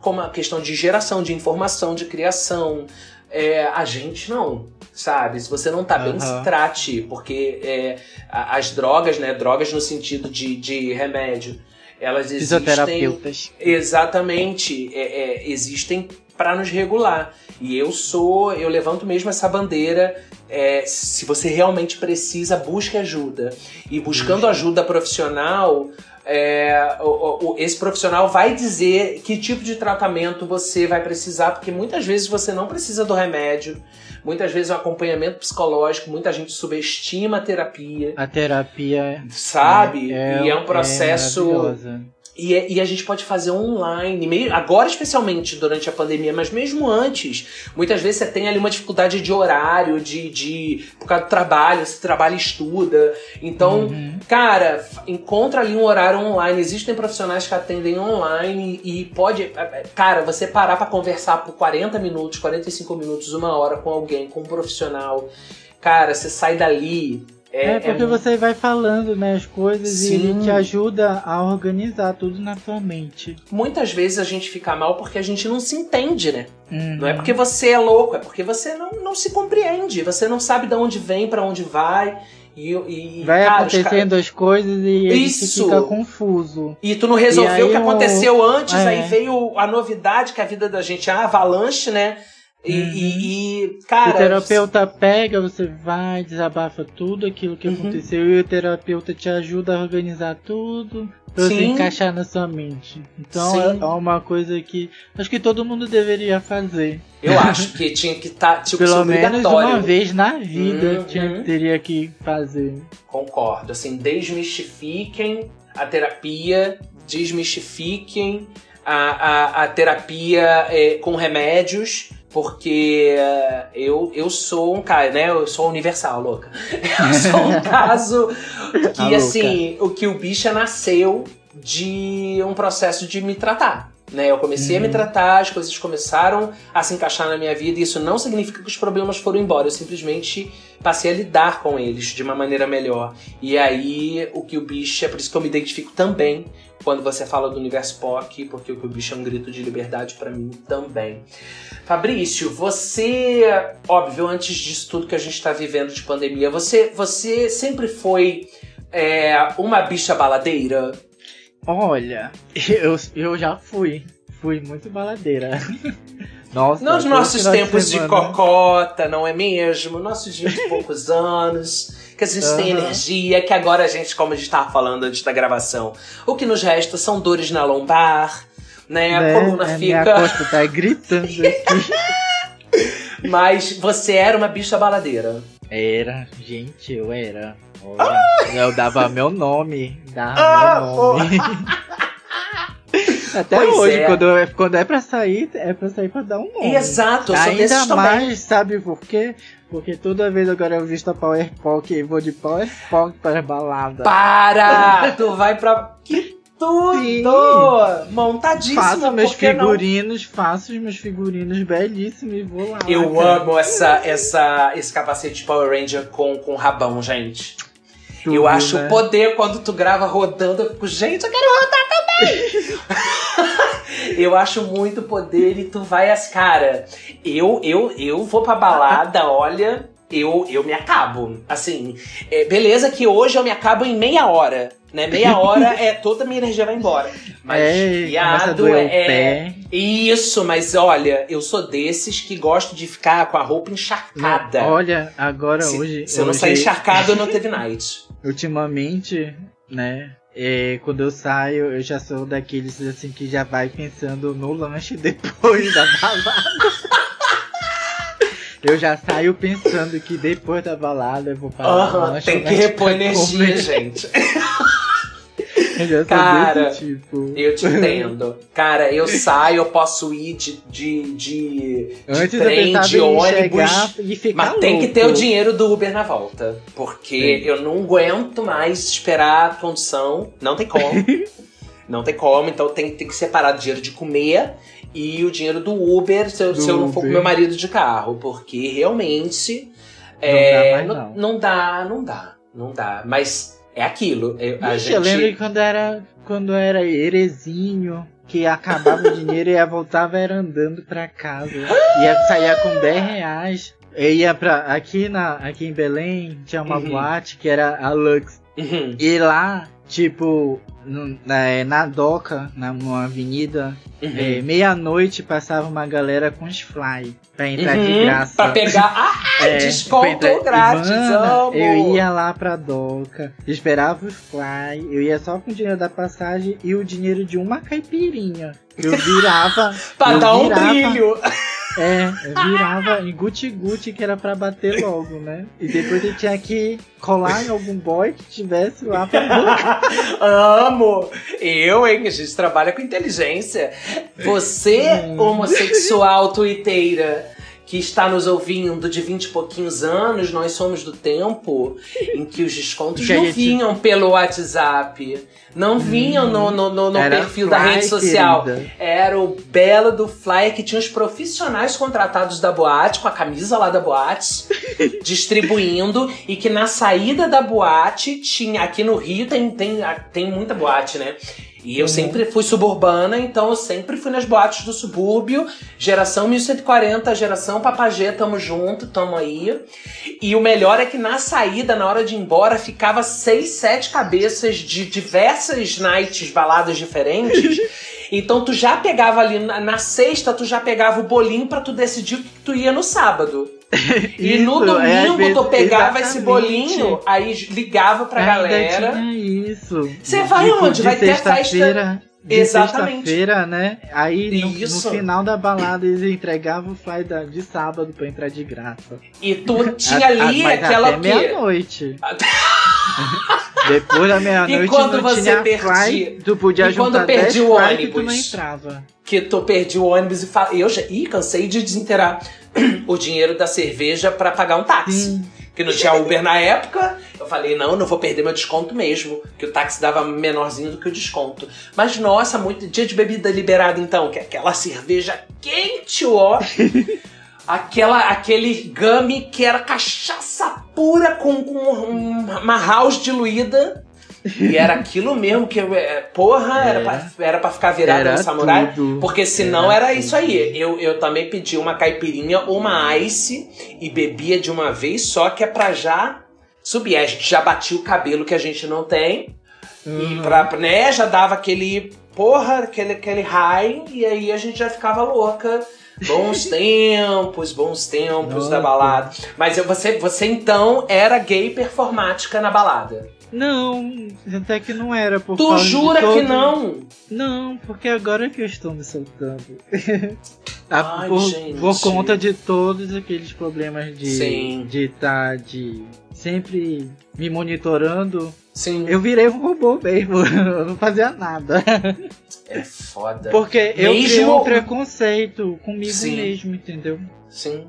como a questão de geração de informação, de criação. É, a gente não, sabe? Se você não tá bem, se trate, porque é, as drogas, né? Drogas no sentido de, de remédio, elas existem. Fisioterapeutas. Exatamente, é, é, existem para nos regular. E eu sou, eu levanto mesmo essa bandeira. é, se você realmente precisa, busque ajuda. E buscando ajuda profissional, é, o- o- esse profissional vai dizer que tipo de tratamento você vai precisar, porque muitas vezes você não precisa do remédio, muitas vezes o acompanhamento psicológico, muita gente subestima a terapia, A terapia sabe? e é um processo. E, é- e a gente pode fazer online, agora especialmente durante a pandemia, mas mesmo antes. Muitas vezes você tem ali uma dificuldade de horário, de, de por causa do trabalho, você trabalha e estuda. Então, Uhum. cara, encontra ali um horário online. Existem profissionais que atendem online e pode. é, é, Cara, você parar pra conversar por 40 minutos, 45 minutos, uma hora com alguém, com um profissional. Cara, você sai dali. É, É, porque é você vai falando, né, as coisas e ele Sim. te ajuda a organizar tudo na sua mente. Muitas vezes a gente fica mal porque a gente não se entende, né? Uhum. Não é porque você é louco, é porque você não, não se compreende. Você não sabe de onde vem, pra onde vai. E, e Vai cara, acontecendo as coisas e Isso. fica confuso. E tu não resolveu o que o- aconteceu antes, é. aí veio a novidade que a vida da gente é uma avalanche, né? E, Uhum. e- e, cara. o terapeuta pega, você vai, desabafa tudo aquilo que Uhum. aconteceu e o terapeuta te ajuda a organizar tudo pra você Sim. encaixar na sua mente. Então Sim. é uma coisa que acho que todo mundo deveria fazer. Eu acho que tinha que estar, tipo, Pelo menos uma vez na vida Uhum. tinha, teria que fazer. Concordo. Assim, desmistifiquem a terapia, desmistifiquem a, a, a terapia é, com remédios, porque eu, eu sou um cara, né? Eu sou universal, louca. Eu sou um caso que, louca. assim, o que o bicha nasceu de um processo de me tratar. Né, eu comecei a me Uhum. tratar, as coisas começaram a se encaixar na minha vida, e isso não significa que os problemas foram embora. Eu simplesmente passei a lidar com eles de uma maneira melhor. E aí, o que o bicho é por isso que eu me identifico também quando você fala do universo POC, porque o que o bicho é um grito de liberdade pra mim também. Fabrício, você, óbvio, antes disso tudo que a gente tá vivendo de pandemia, você, você sempre foi é, uma bicha baladeira? Olha, eu, eu já fui. Fui muito baladeira. Nossa, Nos nossos tempos de, semana. cocota, não é mesmo? Nossos 20 e poucos anos, que a gente tem Aham. energia, que agora a gente, como a gente estava falando antes da gravação, o que nos resta são dores na lombar, né? A Né? coluna A Minha fica. costa tá gritando aqui. Mas você era uma bicha baladeira. Era, gente, eu era. Olha, eu dava meu nome. Dava Ah, meu nome. Até Pois hoje, é. quando, quando é pra sair, é pra sair pra dar um nome. Exato, eu sou Ainda mais, sabe por quê? Porque toda vez agora eu visto a Power Pop e vou de Power Pop para balada. Para! tu vai pra. Que tudo! Sim. Montadíssimo, faço meus que não? figurinos, faço os meus figurinos belíssimos e vou lá. Eu amo essa, essa, esse capacete de Power Ranger com, com rabão, gente. Eu acho né? poder quando tu grava rodando. Eu fico, gente, eu quero rodar também! eu acho muito poder e tu vai as cara. Eu, eu, eu vou pra balada, olha. Eu, eu me acabo. Assim, é, beleza que hoje eu me acabo em meia hora. Né? Meia hora é toda a minha energia vai embora. Mas É, viado o é, isso, mas olha, eu sou desses que gosto de ficar com a roupa encharcada. Olha, agora se, hoje. se eu não hoje, sair encharcado, eu não teve night. Ultimamente, né? é, quando eu saio, eu já sou daqueles assim que já vai pensando no lanche depois da balada. Eu já saio pensando que depois da balada eu vou parar Aham, no tem que repor energia, comer. gente. Cara, desse tipo. Eu te entendo. Cara, eu saio, eu posso ir de, de, de, de trem, de ônibus. e Mas tem que ter o louco. dinheiro do Uber na volta. Porque Sim. eu não aguento mais esperar a condução. Não tem como. não tem como. Então tem, tem que separar o dinheiro de comer e o dinheiro do Uber se eu, Do se eu não for com meu marido de carro. Porque realmente. Não é, dá mais, não. não dá, não dá. Não dá. Mas é aquilo. Eu, a Ixi, gente... eu lembro que quando era, quando era erezinho, que acabava o dinheiro e ia voltava era andando pra casa. Ia saía com 10 reais. Eu ia pra. Aqui, na, aqui em Belém tinha uma Uhum. boate que era a Lux. Uhum. E lá, tipo, no- na, na doca, na, numa avenida, Uhum. é, meia-noite passava uma galera com os fly pra entrar de Uhum, graça. Pra pegar. Ah, É, desconto entrar- grátis, Mano, amo. Eu ia lá pra doca, esperava o fly, eu ia só com o dinheiro da passagem e o dinheiro de uma caipirinha. Eu virava. Pra eu dar um virava- brilho. É, virava em guti-guti que era pra bater logo, né? E depois eu tinha que colar em algum boy que tivesse lá pra. Amo! Eu, hein? A gente trabalha com inteligência. Você, Hum. homossexual tuiteira, que está nos ouvindo de 20 e pouquinhos anos, nós somos do tempo em que os descontos Que não gente- vinham pelo WhatsApp. Não vinham no, no, no- no Era perfil da rede social. querida. Era o belo do flyer que tinha os profissionais contratados da boate, com a camisa lá da boate, distribuindo, e que na saída da boate tinha. Aqui no Rio tem, tem, tem muita boate, né? E eu sempre fui suburbana, então eu sempre fui nas boates do subúrbio. Geração 1140, geração Papagê, tamo junto, tamo aí. E o melhor é que na saída, na hora de ir embora, ficava seis, sete cabeças de diversas nights, baladas diferentes. Então tu já pegava ali, na, na sexta, tu já pegava o bolinho pra tu decidir o que tu ia no sábado. E no Isso, é, às domingo vezes- tu pegava esse exatamente. bolinho, aí ligava pra Ainda galera. tinha isso. Você vai onde? de Vai ter festa- De Exatamente. sexta-feira, né? Aí no, no final da balada eles entregavam o fly da- de sábado pra entrar de graça. E tu tinha A- a- ali mas aquela até meia-noite. Depois da meia-noite E quando você tinha perdia- fly, tu podia e quando juntar perdi 10 o fly que tu não ônibus? entrava. que tu perdi o ônibus e fala. Eu já. Ih, cansei de desinteirar o dinheiro da cerveja pra pagar um táxi. Sim. Que não tinha Uber na época. Eu falei, não, não vou perder meu desconto mesmo. Que o táxi dava menorzinho do que o desconto. Mas nossa, muito dia de bebida liberada então, que é aquela cerveja quente, ó. Aquela, aquele gummy que era cachaça pura com, com um- uma house diluída. E era aquilo mesmo que, é, porra, era, É. pra, era pra ficar virada Era no samurai. tudo. Porque senão era, Era isso aí. Eu, eu também pedi uma caipirinha ou uma ice e bebia de uma vez só, que é pra já subir. A gente já batia o cabelo que a gente não tem. E Uhum. pra, né, já dava aquele, porra, aquele, aquele high. E aí a gente já ficava louca Bons tempos, bons tempos Nossa. da balada. Mas eu- você, você então era gay performática na balada. Não, até que não era por Tu jura que todo- não? Não, porque agora que eu estou me soltando. Ai, por, por conta de todos aqueles problemas Sim. de de estar de sempre me monitorando, Sim. eu virei um robô mesmo, eu não fazia nada. É foda. Porque eu Mesmo- criei um preconceito comigo Sim. mesmo, entendeu? Sim.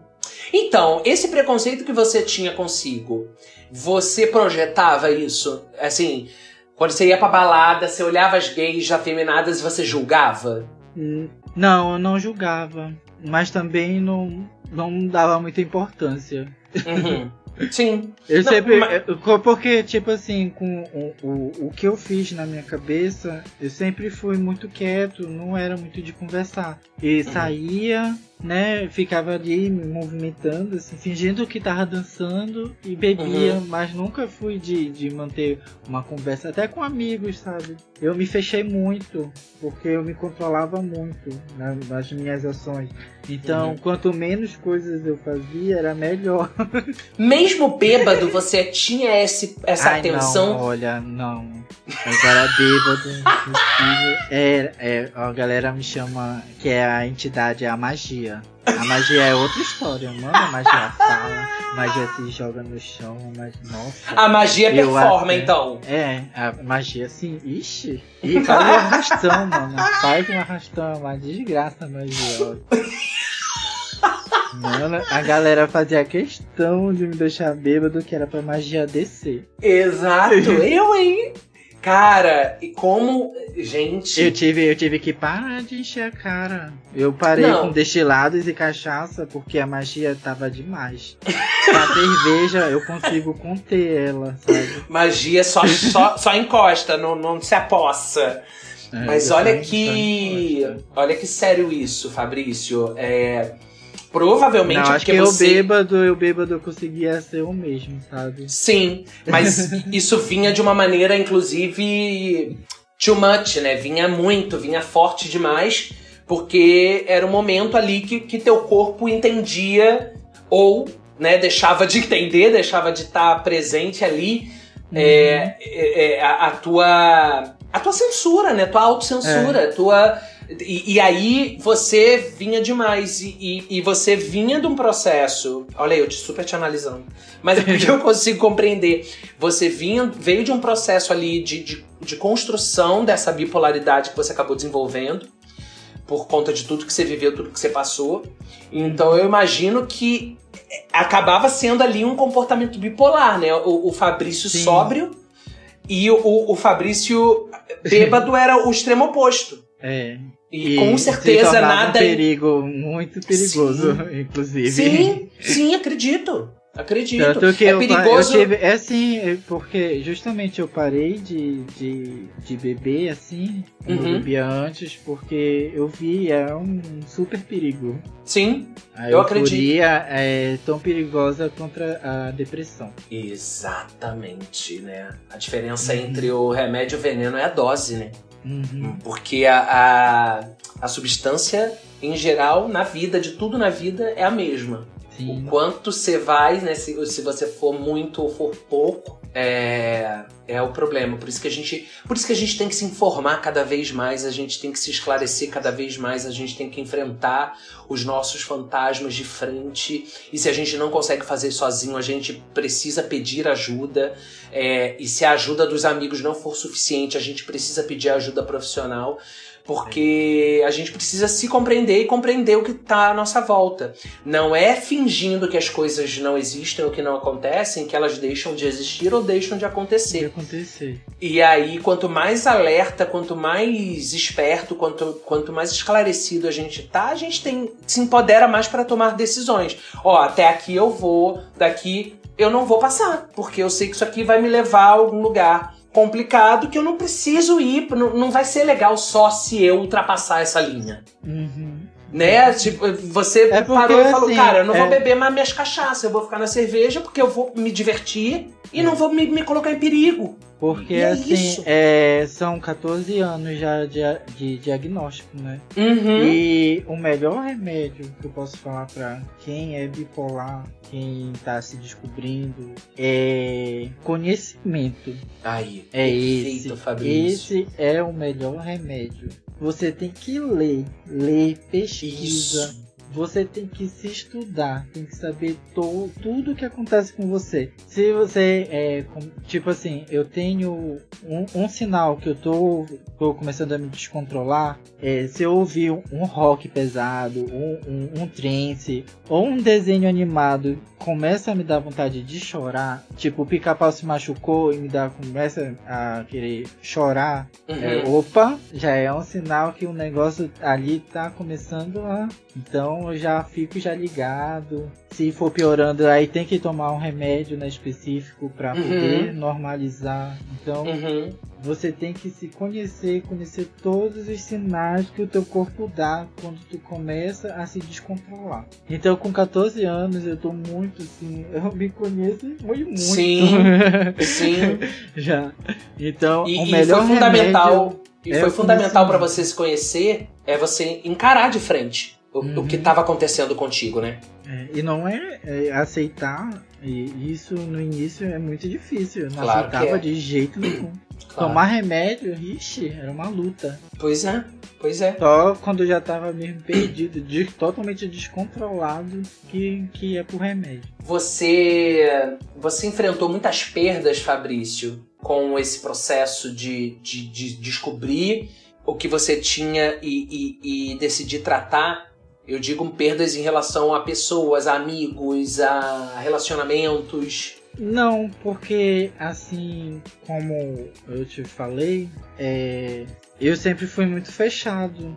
Então, esse preconceito que você tinha consigo, você projetava isso? Assim, quando você ia pra balada, você olhava as gays afeminadas e você julgava? Hum, Não, eu não julgava, mas também não, não dava muita importância. Uhum. Sim. Eu Não, sempre. mas- Porque, tipo assim, com o, o, o que eu fiz na minha cabeça, eu sempre fui muito quieto, não era muito de conversar. E saía, né? Ficava ali me movimentando, assim, fingindo que tava dançando e bebia, Uhum. mas nunca fui de, de manter uma conversa, até com amigos, sabe? Eu me fechei muito, porque eu me controlava muito na- nas minhas ações. Então, Uhum. quanto menos coisas eu fazia, era melhor. Mesmo bêbado, você tinha esse, essa Ai, atenção? Não, olha, não. Eu era bêbado. É, é, a galera me chama que é a entidade, é a magia. A magia é outra história, mano. A magia fala, a magia se joga no chão, mas nossa. A magia Eu performa, acho- então. É, a magia assim, ixi. E faz um arrastão, mano. Faz um arrastão, é uma desgraça magia. Mano, a galera fazia questão de me deixar bêbado que era pra magia descer. Exato. Eu, hein? Cara, e como. Gente. Eu tive, eu tive que parar de encher a cara. Eu parei Não. com destilados e cachaça porque a magia tava demais. a cerveja eu consigo conter ela, sabe? Magia só, só, só encosta, não, não se apossa. É, Mas olha que. Olha que sério isso, Fabrício. É. Provavelmente Não, é acho porque que eu você. bêbado, eu bêbado eu conseguia ser o mesmo, sabe? Sim, mas isso vinha de uma maneira, inclusive, too much, né? Vinha muito, vinha forte demais, porque era um momento ali que, que teu corpo entendia ou né, deixava de entender, deixava de estar presente ali é, é, é, a, a tua a tua censura, né? Tua autocensura, tua e, e aí você vinha demais e, e, e você vinha de um processo. Olha, eu te super te analisando. Mas é porque eu consigo compreender. Você vinha, veio de um processo ali de, de, de construção dessa bipolaridade que você acabou desenvolvendo. Por conta de tudo que você viveu, tudo que você passou. Então eu imagino que acabava sendo ali um comportamento bipolar, né? O, o Fabrício Sim. sóbrio e o, o Fabrício bêbado era o extremo oposto. É. E, com certeza nada. Um perigo muito perigoso, inclusive. Sim, sim, acredito. Acredito. Tanto que é eu, perigoso. eu tive. É assim, é porque justamente eu parei de, de, de beber assim, Uhum. eu bebia antes, porque eu vi, é um super perigo. Sim, A Eu acredito. euforia é tão perigosa contra a depressão. exatamente, né? A diferença Uhum. entre o remédio e o veneno é a dose, né? Uhum. Porque a, a, a substância, em geral, na vida, de tudo na vida, é a mesma. Sim. O quanto você vai, né? Se, se você for muito ou for pouco, é, é o problema. Por isso que a gente, por isso que a gente tem que se informar cada vez mais, a gente tem que se esclarecer cada vez mais, a gente tem que enfrentar os nossos fantasmas de frente. E se a gente não consegue fazer sozinho, a gente precisa pedir ajuda. É, e se a ajuda dos amigos não for suficiente, a gente precisa pedir ajuda profissional. Porque a gente precisa se compreender e compreender o que está à nossa volta. Não é fingindo que as coisas não existem ou que não acontecem que elas deixam de existir ou deixam de acontecer. acontecer? E aí, quanto mais alerta, quanto mais esperto, quanto, quanto mais esclarecido a gente tá, a gente tem, se empodera mais para tomar decisões. Ó, até aqui eu vou, daqui eu não vou passar, porque eu sei que isso aqui vai me levar a algum lugar complicado que eu não preciso ir, não, não vai ser legal só se eu ultrapassar essa linha. Uhum. Né? Tipo, você É porque, parou e falou, assim, cara, eu não vou é- beber mais minhas cachaças, eu vou ficar na cerveja porque eu vou me divertir e não vou me, me colocar em perigo. Porque é assim, isso. é, são 14 anos já de, de diagnóstico, né? Uhum. E o melhor remédio que eu posso falar pra quem é bipolar, quem tá se descobrindo, é conhecimento. Aí, É perfeito, esse. Fabrício. Esse é o melhor remédio. Você tem que ler, ler, pesquisa. Isso. Você tem que se estudar, tem que saber to, tudo que acontece com você. Se você é, com- tipo assim, eu tenho um, um sinal que eu tô, tô começando a me descontrolar, é, se eu ouvir um, um rock pesado, um, um, um trance, ou um desenho animado começa a me dar vontade de chorar, tipo o pica-pau se machucou e me dá, começa a querer chorar, é, Uhum. opa, já é um sinal que o negócio ali tá começando a. Então eu já fico já ligado. Se for piorando, aí tem que tomar um remédio né, específico para Uhum. poder normalizar. Então Uhum. você tem que se conhecer, conhecer todos os sinais que o teu corpo dá quando tu começa a se descontrolar. Então com 14 anos eu tô muito assim, eu me conheço muito, muito. Sim. Sim. já. Então E, o e melhor foi fundamental. remédio E é foi fundamental para você se conhecer é você encarar de frente o, o Uhum. que estava acontecendo contigo, né? É, e não é, é, aceitar, e isso no início é muito difícil. Eu não Claro aceitava é. de jeito nenhum. Claro. Tomar remédio, ixi, era uma luta. Pois é, pois é. Só quando eu já tava mesmo perdido, de- totalmente descontrolado, que, que é por remédio. Você, você enfrentou muitas perdas, Fabrício, com esse processo de, de, de descobrir o que você tinha e, e, e decidir tratar. Eu digo perdas em relação a pessoas, a amigos, a relacionamentos. Não, porque assim como eu te falei, é, eu sempre fui muito fechado.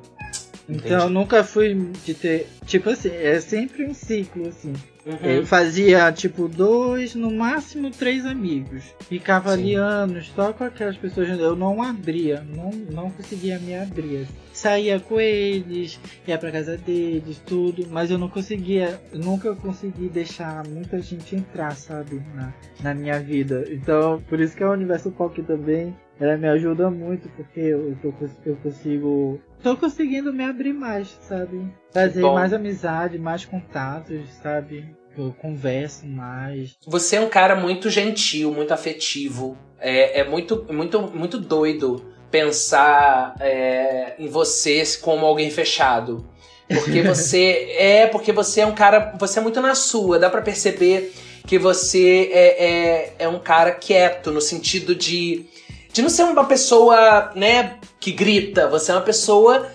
Então Entendi. eu nunca fui de ter. Tipo assim, é sempre um ciclo, assim. Uhum. Eu fazia tipo dois, no máximo três amigos. Ficava Sim. ali anos só com aquelas pessoas. Eu não abria, não, não conseguia me abrir. Saía com eles, ia pra casa deles, tudo, mas eu não conseguia, nunca consegui deixar muita gente entrar, sabe, na, na minha vida. Então, por isso que a Universo Pop também, ela me ajuda muito, porque eu, tô, eu consigo, tô conseguindo me abrir mais, sabe? Fazer bom. mais amizade, mais contatos, sabe? Eu converso mais. Você é um cara muito gentil, muito afetivo. É, é muito, muito, muito doido pensar é, em você como alguém fechado. Porque você é, porque você é um cara, você é muito na sua. Dá pra perceber que você é, é, é um cara quieto no sentido de de não ser uma pessoa, né, que grita. Você é uma pessoa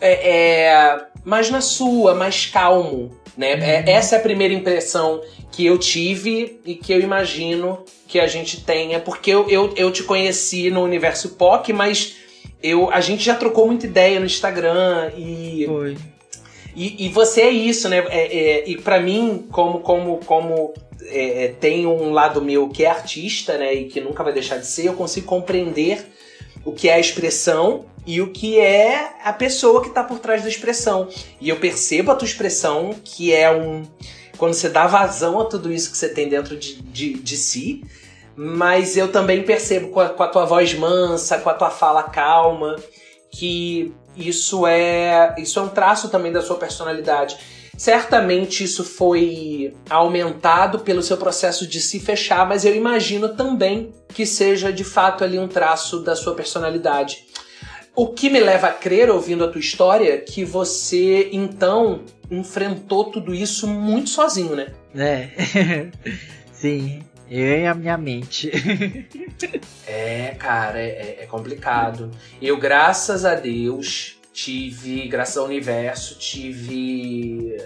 é, é, mais na sua, mais calmo, né? É- essa é a primeira impressão que eu tive e que eu imagino que a gente tenha, porque eu, eu, eu te conheci no universo POC, mas eu, a gente já trocou muita ideia no Instagram e, Foi. e, e você é isso, né? É, é, e pra mim, como, como, como é, é, tem um lado meu que é artista, né? E que nunca vai deixar de ser, eu consigo compreender o que é a expressão e o que é a pessoa que tá por trás da expressão. E eu percebo a tua expressão, que é um. Quando você dá vazão a tudo isso que você tem dentro de, de, de si, mas eu também percebo com a, com a tua voz mansa, com a tua fala calma, que isso é isso é um traço também da sua personalidade. Certamente isso foi aumentado pelo seu processo de se fechar, mas eu imagino também que seja de fato ali um traço da sua personalidade. O que me leva a crer, ouvindo a tua história, que você então enfrentou tudo isso muito sozinho, né? É. Sim. Eu e a minha mente. É, cara, é, é complicado. Eu, graças a Deus, tive, graças ao universo, tive.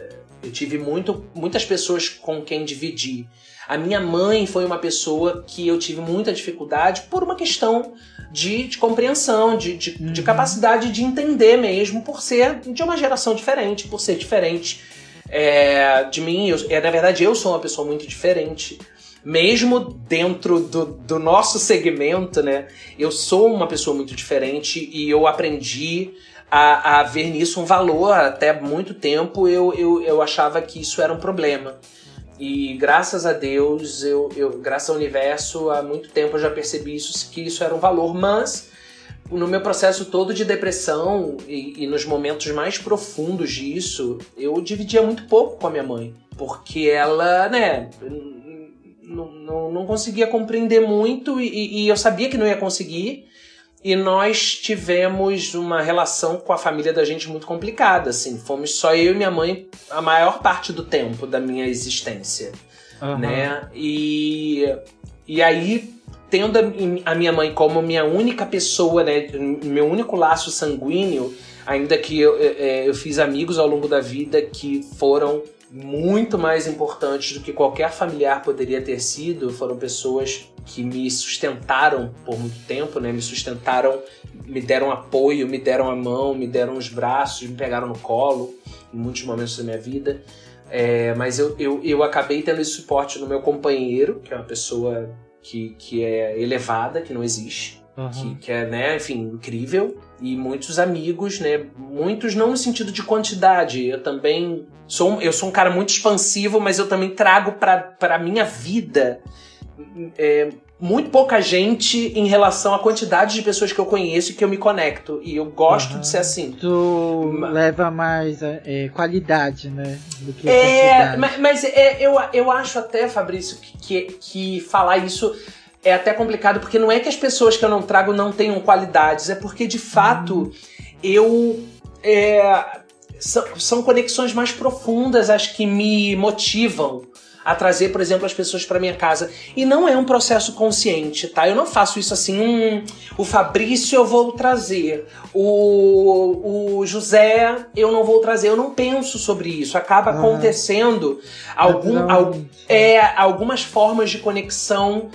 Eu tive muito, muitas pessoas com quem dividir. A minha mãe foi uma pessoa que eu tive muita dificuldade por uma questão de, de compreensão, de, de, de Uhum. capacidade de entender mesmo, por ser de uma geração diferente, por ser diferente é, de mim. Eu, é, na verdade, eu sou uma pessoa muito diferente mesmo dentro do, do nosso segmento, né? Eu sou uma pessoa muito diferente e eu aprendi a, a ver nisso um valor. Até muito tempo eu, eu, eu achava que isso era um problema. E graças a Deus, eu, eu, graças ao universo, há muito tempo eu já percebi isso, que isso era um valor, mas no meu processo todo de depressão e, e, nos momentos mais profundos disso, eu dividia muito pouco com a minha mãe. Porque ela, né, não, não, conseguia compreender muito e, e eu sabia que não ia conseguir. E nós tivemos uma relação com a família da gente muito complicada, assim. Fomos só eu e minha mãe a maior parte do tempo da minha existência, uhum. né? E, e aí tendo a minha mãe como minha única pessoa, né, meu único laço sanguíneo, ainda que eu, eu, é, eu fiz amigos ao longo da vida que foram muito mais importantes do que qualquer familiar poderia ter sido, foram pessoas que me sustentaram por muito tempo, né? Me sustentaram, me deram apoio, me deram a mão, me deram os braços, me pegaram no colo em muitos momentos da minha vida. É, mas eu, eu, eu acabei tendo esse suporte no meu companheiro, que é uma pessoa que, que é elevada, que não existe, uhum. que, que é, né, enfim, incrível. E muitos amigos, né? Muitos não no sentido de quantidade. Eu também sou, eu sou um cara muito expansivo, mas eu também trago para a minha vida é, muito pouca gente em relação à quantidade de pessoas que eu conheço e que eu me conecto. E eu gosto uhum. de ser assim. Tu mas... leva mais é, qualidade, né? Do que é, mas, mas é, eu, eu acho até, Fabrício, que, que, que falar isso é até complicado, porque não é que as pessoas que eu não trago não tenham qualidades, é porque de fato uhum. eu. É, são, são conexões mais profundas as que me motivam a trazer, por exemplo, as pessoas para minha casa. E não é um processo consciente, tá? Eu não faço isso assim, hum, o Fabrício eu vou trazer, o, o José eu não vou trazer. Eu não penso sobre isso. Acaba ah, acontecendo algum, al, é, algumas formas de conexão.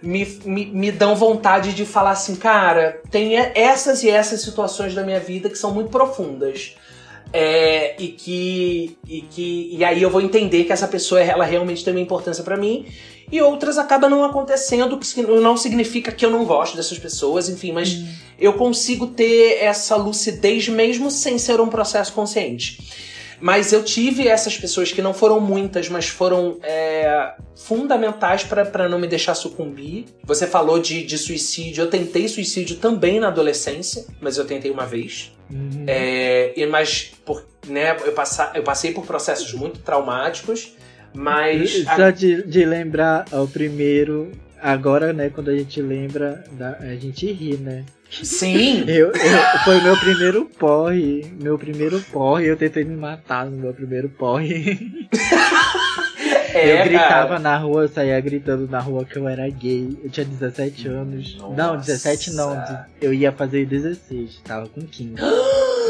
Me, me, me, dão vontade de falar assim, cara, tem essas e essas situações da minha vida que são muito profundas. É, e que e que e aí eu vou entender que essa pessoa ela realmente tem uma importância para mim e outras acabam não acontecendo que não significa que eu não gosto dessas pessoas enfim mas hum. eu consigo ter essa lucidez mesmo sem ser um processo consciente mas eu tive essas pessoas que não foram muitas, mas foram é, fundamentais para não me deixar sucumbir. Você falou de, de suicídio. Eu tentei suicídio também na adolescência, mas eu tentei uma vez. Uhum. É, mas por, né, eu, passa, eu passei por processos muito traumáticos, mas. Só de, de lembrar o primeiro, agora, né, quando a gente lembra, a gente ri, né? Sim! Eu, eu, foi meu primeiro porre. Meu primeiro porre. Eu tentei me matar no meu primeiro porre. É, eu gritava cara. na rua, eu saía gritando na rua que eu era gay. Eu tinha 17 anos. Nossa. Não, 17 não. Eu ia fazer 16. Tava com 15.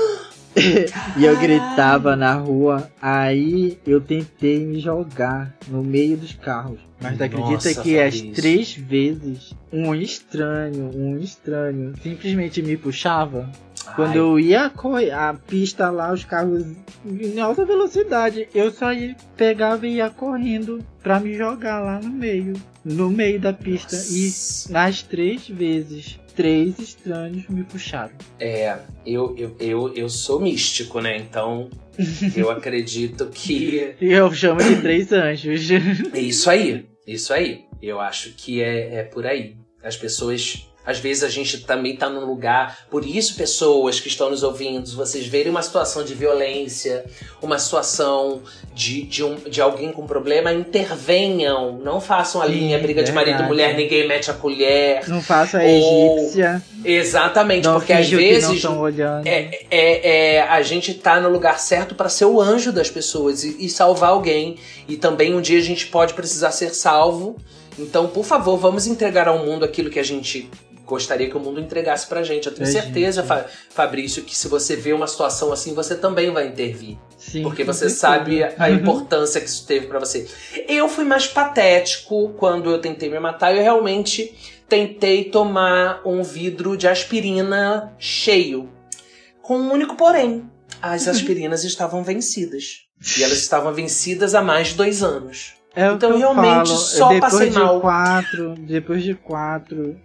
e eu gritava na rua. Aí eu tentei me jogar no meio dos carros. Mas Nossa, acredita que as três vezes um estranho, um estranho, simplesmente me puxava? Ai. Quando eu ia a pista lá, os carros em alta velocidade, eu só ia, pegava e ia correndo pra me jogar lá no meio. No meio da pista. Nossa. E nas três vezes três estranhos me puxaram. É, eu, eu, eu, eu sou místico, né? Então eu acredito que. Eu chamo de três anjos. É isso aí, isso aí. Eu acho que é, é por aí. As pessoas às vezes a gente também está num lugar. Por isso, pessoas que estão nos ouvindo, vocês verem uma situação de violência, uma situação de, de, um, de alguém com problema, intervenham. Não façam a linha briga verdade. de marido e mulher, ninguém mete a colher. Não faça a egípcia. Exatamente, não porque às vezes é, é, é, a gente tá no lugar certo para ser o anjo das pessoas e, e salvar alguém. E também um dia a gente pode precisar ser salvo. Então, por favor, vamos entregar ao mundo aquilo que a gente gostaria que o mundo entregasse pra gente. Eu tenho é certeza, Fa Fabrício, que se você vê uma situação assim, você também vai intervir. Sim, porque você sabe a uhum. importância que isso teve para você. Eu fui mais patético quando eu tentei me matar. Eu realmente tentei tomar um vidro de aspirina cheio. Com um único porém. As aspirinas estavam vencidas. E elas estavam vencidas há mais de dois anos. É então realmente falo. só depois passei de mal. Quatro, depois de quatro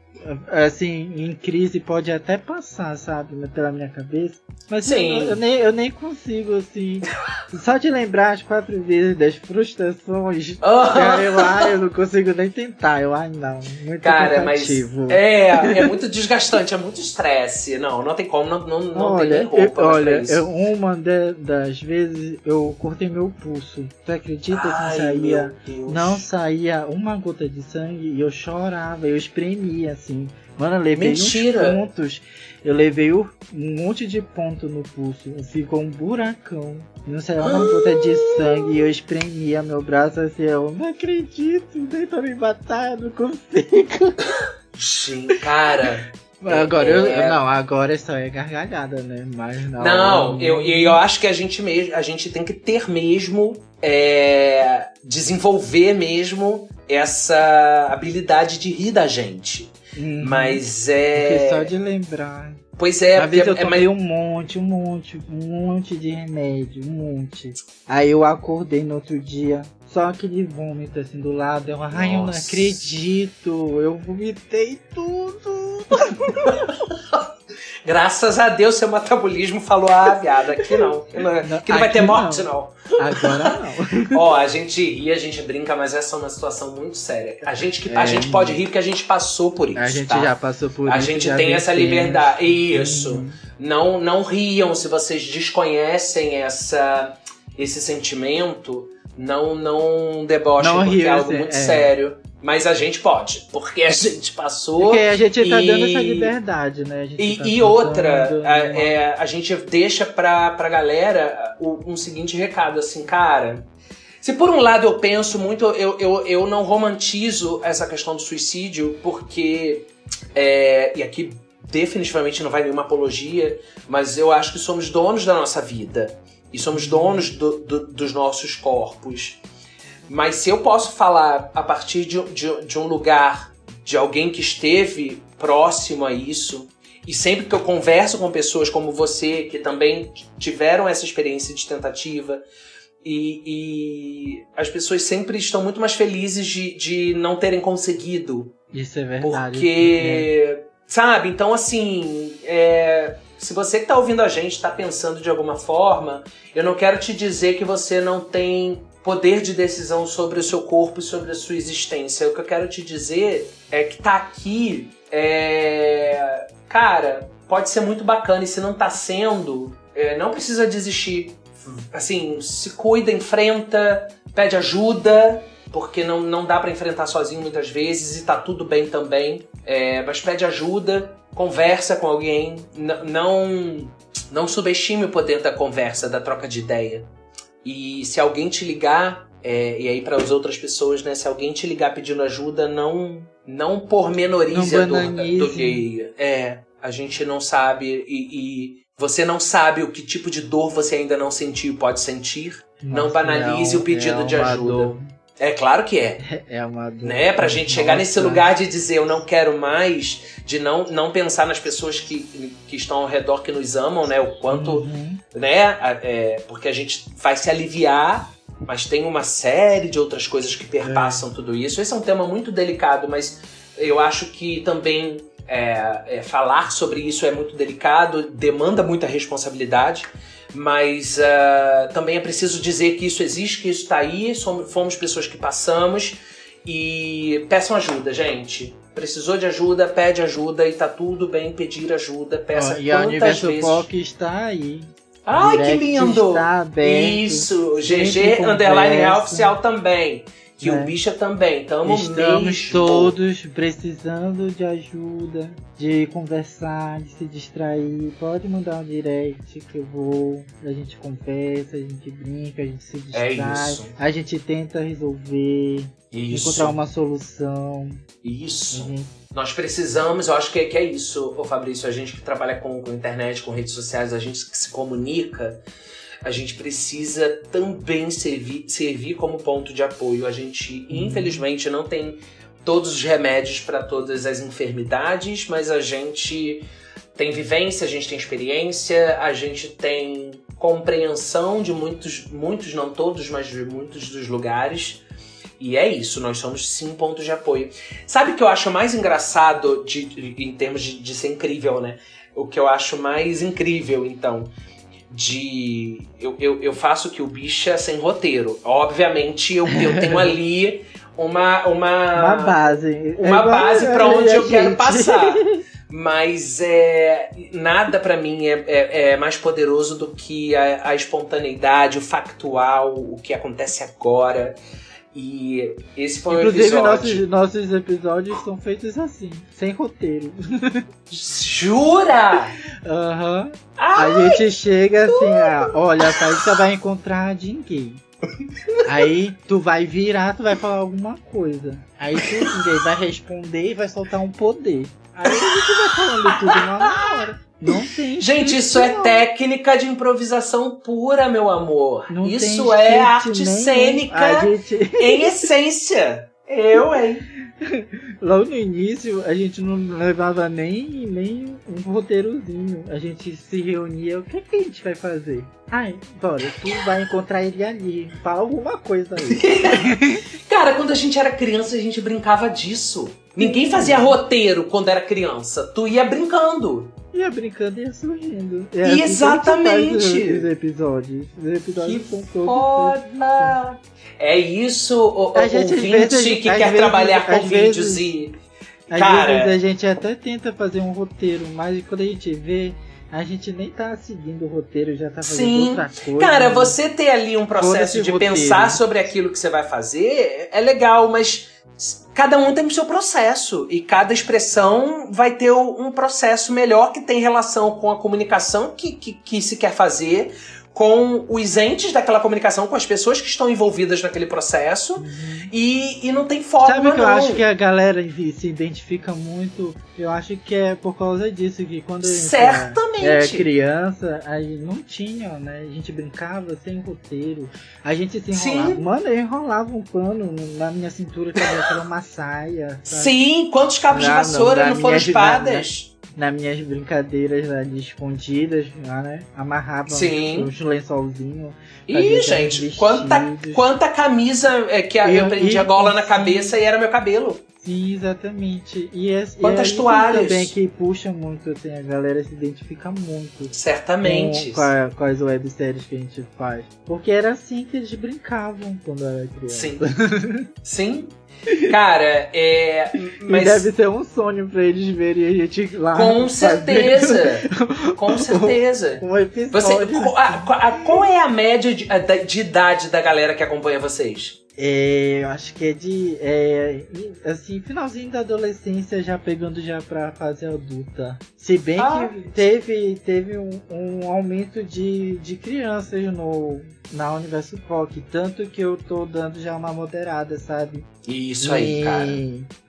assim, em crise pode até passar, sabe? Pela minha cabeça. Mas Sim. Eu, eu nem, eu nem consigo, assim. Só de lembrar as quatro vezes das frustrações. Ah. Eu, ah, eu não consigo nem tentar. Eu, ai, não. Muito Cara, mas é, é muito desgastante, é muito estresse. Não, não tem como, não, não, não tem olha, nem roupa eu, olha eu- uma de- das vezes eu cortei meu pulso. Tu acredita que não Ai, saía? Não saía uma gota de sangue e eu chorava, eu espremia assim. Mano, eu levei Mentira. uns pontos. Eu levei um monte de ponto no pulso. Ficou um buracão. Não saiu uma gota de sangue e eu espremia meu braço assim. Eu não acredito, pra me matar, eu não consigo. Gente, cara. Agora, eu, É. não, agora só é gargalhada, né? Mas não. Não, eu, eu acho que a gente mesmo, a gente tem que ter mesmo, é, desenvolver mesmo essa habilidade de rir da gente. Uhum. Mas Porque é. só de lembrar. Pois é, Uma vez eu porque é, tomei é, um monte, um monte, um monte de remédio, um monte. Aí eu acordei no outro dia, só aquele vômito assim do lado. Eu, ai, eu não acredito, eu vomitei tudo. graças a Deus seu metabolismo falou, ah, viado, aqui não. Aqui não, aqui não vai ter morte, não. Agora não. Ó, a gente ri, a gente brinca, mas essa é uma situação muito séria. A gente, que, a É. gente pode rir porque a gente passou por isso. A gente tá? já passou por A isso. gente já tem essa liberdade. Isso. Uhum. Não, não riam se vocês desconhecem essa, esse sentimento. Não, não debochem, Não porque é riam, algo assim, muito é. sério. Mas a gente pode, porque a gente passou. Porque a gente tá E- dando essa liberdade, né? E, tá e outra, a, é, a gente deixa pra, pra galera um seguinte recado, assim, cara. Se por um lado eu penso muito, eu, eu, eu não romantizo essa questão do suicídio, porque. é, e aqui definitivamente não vai nenhuma apologia, mas eu acho que somos donos da nossa vida. E somos donos do- do- dos nossos corpos. Mas se eu posso falar a partir de, de, de um lugar de alguém que esteve próximo a isso, e sempre que eu converso com pessoas como você, que também tiveram essa experiência de tentativa, e, e as pessoas sempre estão muito mais felizes de, de não terem conseguido. Isso é verdade. Porque, sabe? Então, assim, é, se você que tá ouvindo a gente tá pensando de alguma forma, eu não quero te dizer que você não tem poder de decisão sobre o seu corpo e sobre a sua existência. O que eu quero te dizer é que tá aqui, é, cara, pode ser muito bacana e se não tá sendo, é, não precisa desistir. Assim, se cuida, enfrenta, pede ajuda, porque não, não dá pra enfrentar sozinho muitas vezes e tá tudo bem também. É, mas pede ajuda, conversa com alguém, não, não subestime o poder da conversa, da troca de ideia. E se alguém te ligar, é, e aí para as outras pessoas, né? Se alguém te ligar pedindo ajuda, não não pormenorize Não a dor da- do gay. É, a gente não sabe e, e você não sabe o que tipo de dor você ainda não sentiu e pode sentir. não banalize é o pedido é de ajuda. dor. É claro que é É uma dor. né? Pra gente chegar nesse lugar de dizer eu não quero mais, de não, não pensar nas pessoas que, que estão ao redor que nos amam, né? O quanto, Uhum. né? é, porque a gente vai se aliviar, mas tem uma série de outras coisas que perpassam tudo isso. Esse é um tema muito delicado, mas eu acho que também é, é, falar sobre isso é muito delicado, demanda muita responsabilidade. Mas ah, também é preciso dizer que isso existe, que isso está aí, somos, fomos pessoas que passamos e peçam ajuda, gente. Precisou de ajuda, pede ajuda e tá tudo bem pedir ajuda. Peça Ó, e a quantas Universo vezes. POC está aí. Ai, que Direct lindo! Está aberto. Isso, GG Underline Real. Oficial também. É. o Bicha também. Tamo Estamos mesmo. todos precisando de ajuda, de conversar, de se distrair. Pode mandar um direct que eu vou. A gente conversa, a gente brinca, a gente se É distrai. isso. A gente tenta resolver, Isso. encontrar uma solução. Isso. Gente- Nós precisamos, eu acho que, que é isso, ô Fabrício, a gente que trabalha com, com internet, com redes sociais, a gente que se comunica, a gente precisa também servir, servir como ponto de apoio. A gente, infelizmente, não tem todos os remédios para todas as enfermidades, mas a gente tem vivência, a gente tem experiência, a gente tem compreensão de muitos, muitos, não todos, mas de muitos dos lugares. E é isso, nós somos sim pontos de apoio. Sabe o que eu acho mais engraçado de, de- em termos de, de ser incrível, né? O que eu acho mais incrível, então, de. Eu, eu, eu faço que o bicha sem roteiro. Obviamente, eu, eu tenho ali uma. Uma, Uma base. É uma igual base a- pra onde eu quero passar. Mas é, nada pra mim é, é- é mais poderoso do que a, a espontaneidade, o factual, o que acontece agora. E esse foi um Inclusive, episódio. nossos, nossos episódios são feitos assim, sem roteiro. Jura? Aham. Ah, A gente chega assim, ah, olha, a Thaísa vai encontrar ninguém. Aí tu vai virar, tu vai falar alguma coisa. Aí tu vai responder e vai soltar um poder. Aí a gente vai falando tudo na hora. Não tem gente, isso é não. técnica de improvisação pura, meu amor. Não isso é arte nenhum. cênica gente, em essência. Eu, hein? logo no início, a gente não levava nem, nem um roteirozinho. A gente se reunia, o que, que a gente vai fazer? Ai, bora, tu vai encontrar ele ali. Fala alguma coisa aí. Cara, quando a gente era criança, a gente brincava disso. Ninguém fazia roteiro quando era criança. Tu ia brincando. Ia brincando e ia surgindo. É assim Exatamente. faz Os, os episódios. Os episódios Que são todos. foda! É isso, o, o A gente, ouvinte vezes, que quer vezes, trabalhar com vídeos vezes, e. Às Cara- vezes a gente até tenta fazer um roteiro, mas quando a gente vê, a gente nem tá seguindo o roteiro, já tá fazendo Sim. outra coisa. Cara, né? você ter ali um processo de roteiro. pensar sobre aquilo que você vai fazer é legal, mas cada um tem o seu processo e cada expressão vai ter um processo melhor que tem relação com a comunicação que, que, que se quer fazer, com os entes daquela comunicação, com as pessoas que estão envolvidas naquele processo e, e não tem forma Sabe que eu não. acho que a galera se identifica muito? Eu acho que é por causa disso, que quando a gente Certamente. era criança, aí não tinha, né? A gente brincava sem roteiro. A gente se enrolava. Sim. Mano, eu enrolava um pano na minha cintura que era uma saia. sabe? Sim, quantos cabos de Não, vassoura não, não, foram espadas? Nas minhas brincadeiras lá de escondidas, lá, né? Amarrava Sim. os lençolzinhos. Ih, gente, quanta, quanta camisa é, que a- E- eu prendia gola na cabeça e era meu cabelo. Sim, exatamente. E, é, Quantas e é toalhas? também que puxa muito, assim, a galera se identifica muito. Certamente. Com, a- com as webséries que a gente faz. Porque era assim que eles brincavam quando era criança. Sim. Sim. Cara, é. E Mas deve ser um sonho pra eles verem a gente lá. com certeza. Com certeza. Um Você, episódio. qual, a- a- qual é a média de, de idade da galera que acompanha vocês? É, eu acho que é de. É, assim, finalzinho da adolescência, já pegando já pra fase adulta. Se bem Ah. que teve, teve um, um aumento de, de crianças no, na Universo POC. Tanto que eu tô dando já uma moderada, sabe? Isso aí, E- cara.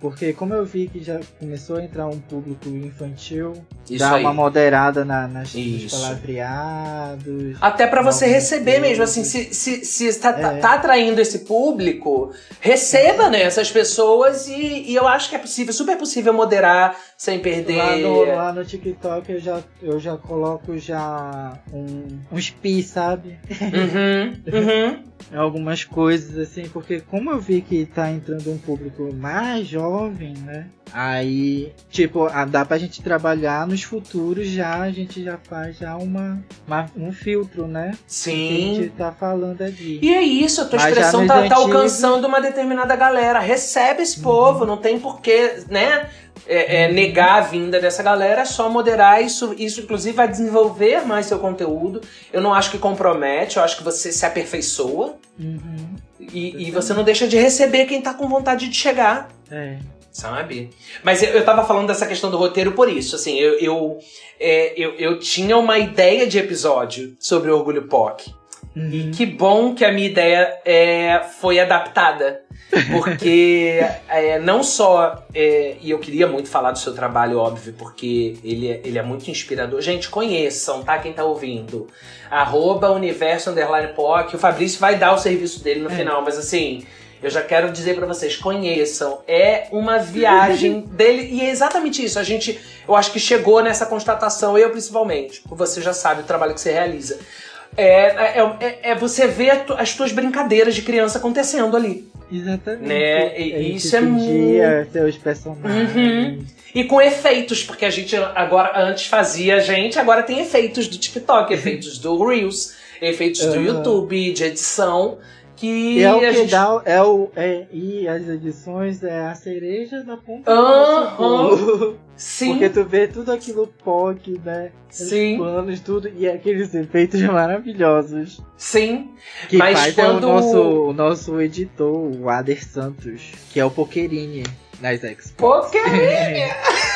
Porque como eu vi que já começou a entrar um público infantil, Isso dá aí. uma moderada na, nas, Isso. palavreados. Até pra você receber mesmo, assim, se, se, se tá, tá- É. tá atraindo esse público, receba, né, essas pessoas e, e eu acho que é possível, super possível moderar sem perder. Lá no, lá no TikTok eu já, eu já coloco já um, uns pi, sabe? Uhum, uhum. Algumas coisas assim, porque como eu vi que tá entrando um público mais jovem, né? Aí, tipo, ah, dá pra gente trabalhar nos futuros já, a gente já faz já uma, uma- um filtro, né? Do Que a Sim. gente tá falando aqui. E é isso, a tua Mas expressão tá, tá antigos- alcançando uma determinada galera. Recebe esse povo, não tem porquê, né? É, é, negar a vinda dessa galera, é só moderar. Isso, isso, inclusive, vai desenvolver mais seu conteúdo. Eu não acho que compromete, eu acho que você se aperfeiçoa. Uhum. E, e você não deixa de receber quem tá com vontade de chegar. É. Sabe? Mas eu, eu tava falando dessa questão do roteiro por isso. Assim, eu, eu, é, eu, eu tinha uma ideia de episódio sobre o Orgulho POC. Uhum. E que bom que a minha ideia é, foi adaptada. Porque é, não só. é, e eu queria muito falar do seu trabalho, óbvio, porque ele é, ele é muito inspirador. Gente, conheçam, tá? Quem tá ouvindo. Arroba Universo Underline POC. O Fabrício vai dar o serviço dele no É. final, mas assim. Eu já quero dizer pra vocês, conheçam. É uma viagem dele. E é exatamente isso. A gente, eu acho que chegou nessa constatação, eu principalmente. Você já sabe o trabalho que você realiza. É, é, é, é você ver as tuas brincadeiras de criança acontecendo ali. Exatamente. Né? E isso é muito. seus personagens. Uhum. E com efeitos, porque a gente agora antes fazia a gente, agora tem efeitos do TikTok, efeitos do Reels, efeitos uhum. do YouTube, de edição. Que e é o que gente... dá, é o, é, e as edições é a cereja da ponta uhum. Sim. Porque tu vê tudo aquilo POC, né? Sim. Os planos, tudo, e aqueles efeitos maravilhosos. Sim. Que Mas faz quando... é o nosso, o nosso editor, o Ader Santos, que é o Pokerini nas Xbox. Pokerini!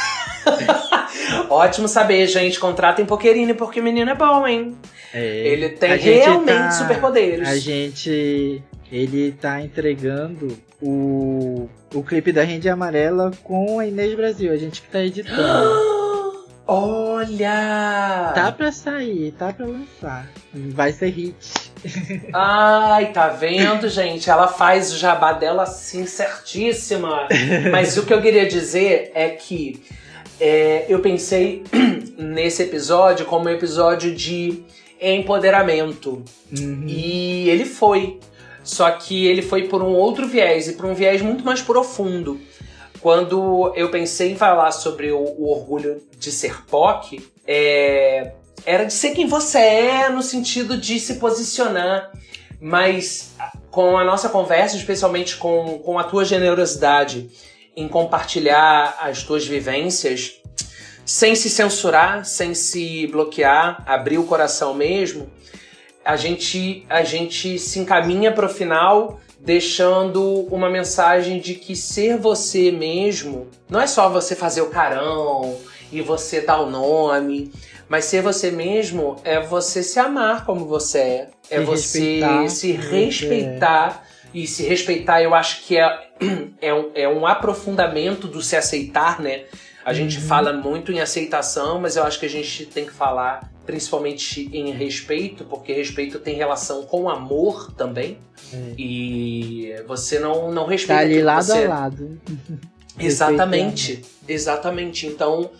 Ótimo saber, gente. Contratem Pokerini porque o menino é bom, hein? É, Ele tem realmente tá, superpoderes. A gente. Ele tá entregando o, o clipe da Rede Amarela com a Inês Brasil. A gente que tá editando. Olha! Tá pra sair, tá pra lançar. Vai ser hit. Ai, tá vendo, gente? Ela faz o jabá dela assim certíssima. Mas o que eu queria dizer é que é, eu pensei nesse episódio como um episódio de empoderamento. Uhum. E ele foi. Só que ele foi por um outro viés e por um viés muito mais profundo. Quando eu pensei em falar sobre o, o orgulho de ser POC, é, era de ser quem você é, no sentido de se posicionar. Mas com a nossa conversa, especialmente com, com a tua generosidade em compartilhar as tuas vivências, sem se censurar, sem se bloquear, abrir o coração mesmo, a gente, a gente se encaminha para o final deixando uma mensagem de que ser você mesmo não é só você fazer o carão e você dar o nome, mas ser você mesmo é você se amar como você é, é Se você respeitar, se respeitar. E se respeitar, eu acho que é, é, um, é um aprofundamento do se aceitar, né? A gente Uhum. fala muito em aceitação, mas eu acho que a gente tem que falar principalmente em respeito, porque respeito tem relação com amor também. É. E você não, não respeita Tá ali lado você a lado. Exatamente, exatamente. Então,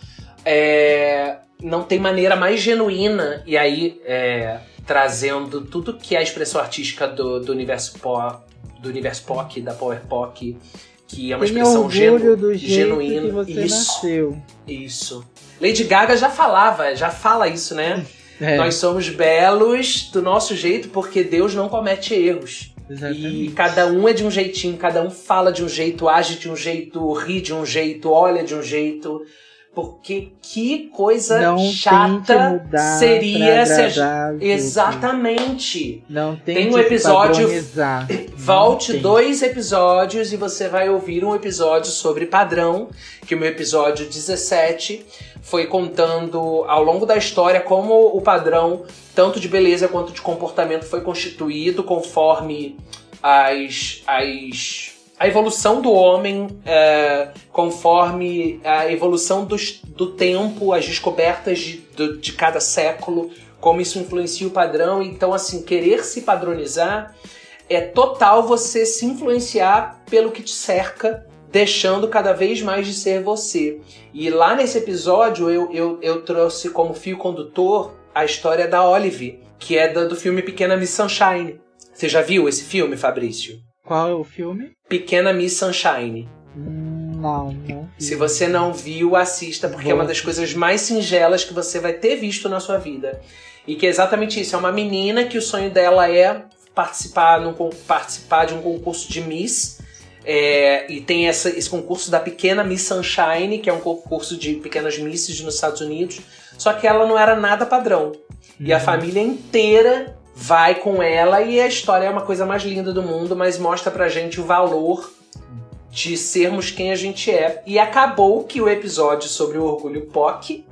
é, não tem maneira mais genuína, e aí é, trazendo tudo que é a expressão artística do, do universo pop, do universo POC, da Power POC, que é uma expressão genu, do jeito genuína. que você isso, nasceu. isso. Lady Gaga já falava, já fala isso, né? É, Nós somos belos do nosso jeito porque Deus não comete erros. E exatamente. cada um é de um jeitinho, cada um fala de um jeito, age de um jeito, ri de um jeito, olha de um jeito. Porque que coisa Não chata seria se a. Exatamente. Não tem Tem um episódio-. Volte tem. dois episódios e você vai ouvir um episódio sobre padrão, que o meu episódio 17 foi contando ao longo da história como o padrão, tanto de beleza quanto de comportamento, foi constituído conforme as, as, a evolução do homem, é, conforme a evolução dos, do tempo, as descobertas de, do- de cada século, como isso influencia o padrão. Então, assim, querer se padronizar é total você se influenciar pelo que te cerca, deixando cada vez mais de ser você. E lá nesse episódio eu, eu, eu trouxe como fio condutor a história da Olive, que é da- do filme Pequena Miss Sunshine. Você já viu esse filme, Fabrício? Qual é o filme? Pequena Miss Sunshine. Não, não. Se você não viu, assista, porque é uma das coisas mais singelas que você vai ter visto na sua vida. E que é exatamente isso. É uma menina que o sonho dela é participar, num, participar de um concurso de Miss. É, e tem essa- esse concurso da pequena Miss Sunshine, que é um concurso de pequenas misses nos Estados Unidos. Só que ela não era nada padrão. E a família inteira vai com ela e a história é uma coisa mais linda do mundo, mas mostra pra gente o valor de sermos quem a gente é. E acabou que o episódio sobre o orgulho POC,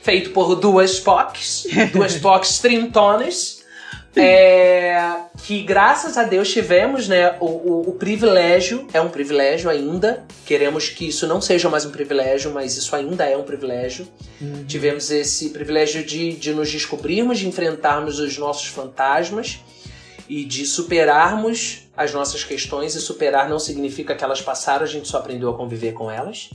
feito por duas POCs, duas POCs trintonas, é, que graças a Deus tivemos né, o, o- o privilégio, é um privilégio ainda, queremos que isso não seja mais um privilégio, mas isso ainda é um privilégio. Uhum. Tivemos esse privilégio de, de nos descobrirmos, de enfrentarmos os nossos fantasmas e de superarmos as nossas questões. E superar não significa que elas passaram, a gente só aprendeu a conviver com elas.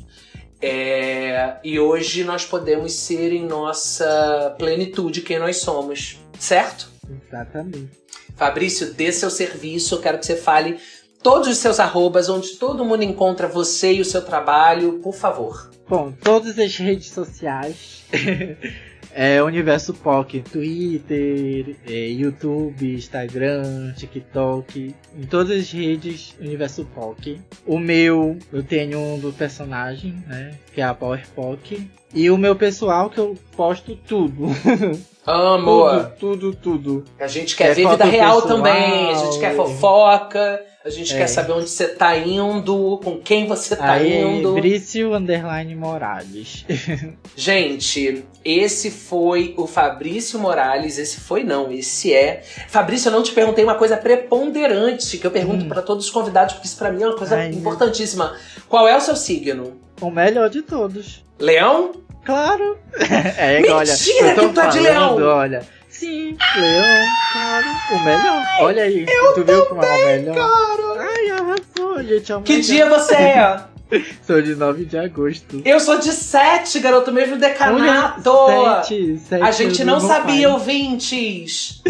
É, e hoje nós podemos ser em nossa plenitude quem nós somos, certo? Exatamente. Fabrício, dê seu serviço, eu quero que você fale todos os seus arrobas, onde todo mundo encontra você e o seu trabalho, por favor. Bom, todas as redes sociais. É Universo POC, Twitter, é, YouTube, Instagram, TikTok, em todas as redes Universo POC. O meu, eu tenho um do personagem, né, que é a Power POC. E o meu pessoal, que eu posto tudo. Amo! tudo, tudo, tudo. A gente quer Quer ver vida real pessoal, também, a gente quer é. fofoca, a gente É. quer saber onde você tá indo, com quem você tá indo. Brício Underline Morales. Gente, esse foi o Fabrício Morales. Esse foi não, esse é. Fabrício, eu não te perguntei uma coisa preponderante que eu pergunto Hum. pra todos os convidados, porque isso pra mim é uma coisa Ai, meu- importantíssima. Qual é o seu signo? o melhor de todos. Leão? Claro! É, Mentira olha, que tu é de leão! Olha, sim, leão, claro, o melhor. Olha aí, tu viu como é o melhor? Cara! Ai, arrasou, gente, é Que melhor. dia você é? Sou de 9 de agosto. Eu sou de sete, garoto, mesmo decanato! Olha, sete, sete A gente não sabia, pai. ouvintes.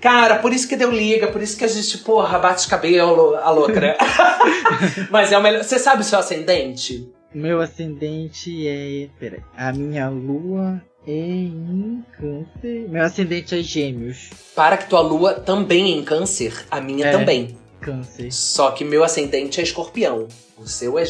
Cara, por isso que deu liga, por isso que a gente, porra, bate cabelo, a louca, né? Mas é o melhor. Você sabe o seu ascendente? Meu ascendente é. Peraí. A minha lua é em câncer. Meu ascendente é gêmeos. Para que tua lua também é em câncer, a minha É. também. Câncer. Só que meu ascendente é escorpião. O seu é.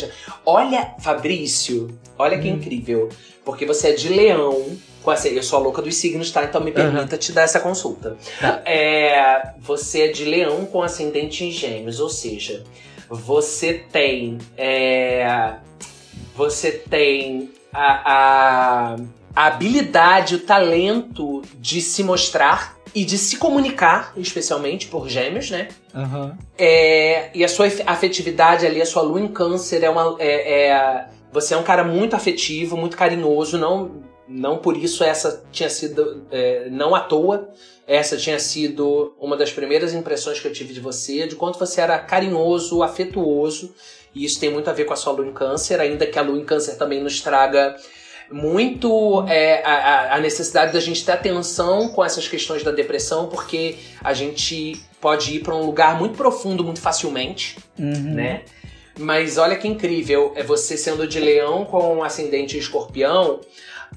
Olha, Fabrício, olha que Hum. incrível. Porque você é de leão. com essa- Eu sou a louca dos signos, tá? Então me permita te dar essa consulta. Tá. É, você é de leão com ascendente em gêmeos, ou seja, você tem. é, você tem a, a, a habilidade, o talento de se mostrar e de se comunicar, especialmente por gêmeos, né? Aham. É, e a sua afetividade ali, a sua lua em câncer é uma. É, é- você é um cara muito afetivo, muito carinhoso, não, não por isso essa tinha sido. é, não à toa. Essa tinha sido uma das primeiras impressões que eu tive de você, de quanto você era carinhoso, afetuoso. E isso tem muito a ver com a sua lua em câncer, ainda que a lua em câncer também nos traga muito é, a, a- necessidade da gente ter atenção com essas questões da depressão, porque a gente pode ir para um lugar muito profundo muito facilmente, Uhum. né? Mas olha que incrível, é você sendo de leão com um ascendente escorpião,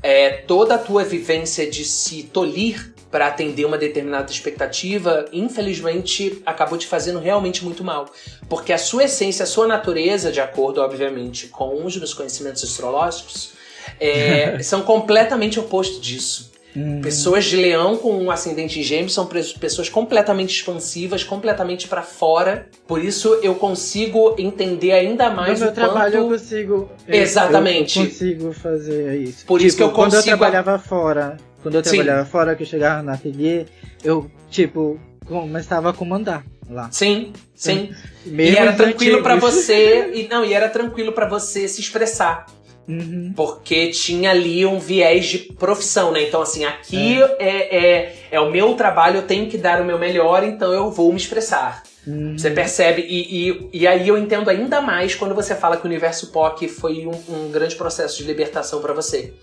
é, toda a tua vivência de se tolir para atender uma determinada expectativa, infelizmente acabou te fazendo realmente muito mal. Porque a sua essência, a sua natureza, de acordo, obviamente, com os meus conhecimentos astrológicos, é, são completamente oposto disso. Uhum. Pessoas de leão com um ascendente em gêmeos são pessoas completamente expansivas, completamente pra fora. Por isso eu consigo entender ainda No mais meu o trabalho eu quanto... consigo. eu- Exatamente. Eu consigo fazer isso. Por isso que eu Quando eu consigo- trabalhava fora. Quando eu Sim. trabalhava fora, que eu chegava na ateliê, eu, tipo, começava a comandar lá. Sim, sim. Mesmo e era tranquilo antigos. você... E, não, e era tranquilo pra você se expressar. Uhum. Porque tinha ali um viés de profissão, né? Então, assim, aqui é, é, é o meu trabalho, eu tenho que dar o meu melhor, então eu vou me expressar. Uhum. Você percebe, e, e, e aí eu entendo ainda mais quando você fala que o universo POC foi um, um grande processo de libertação pra você.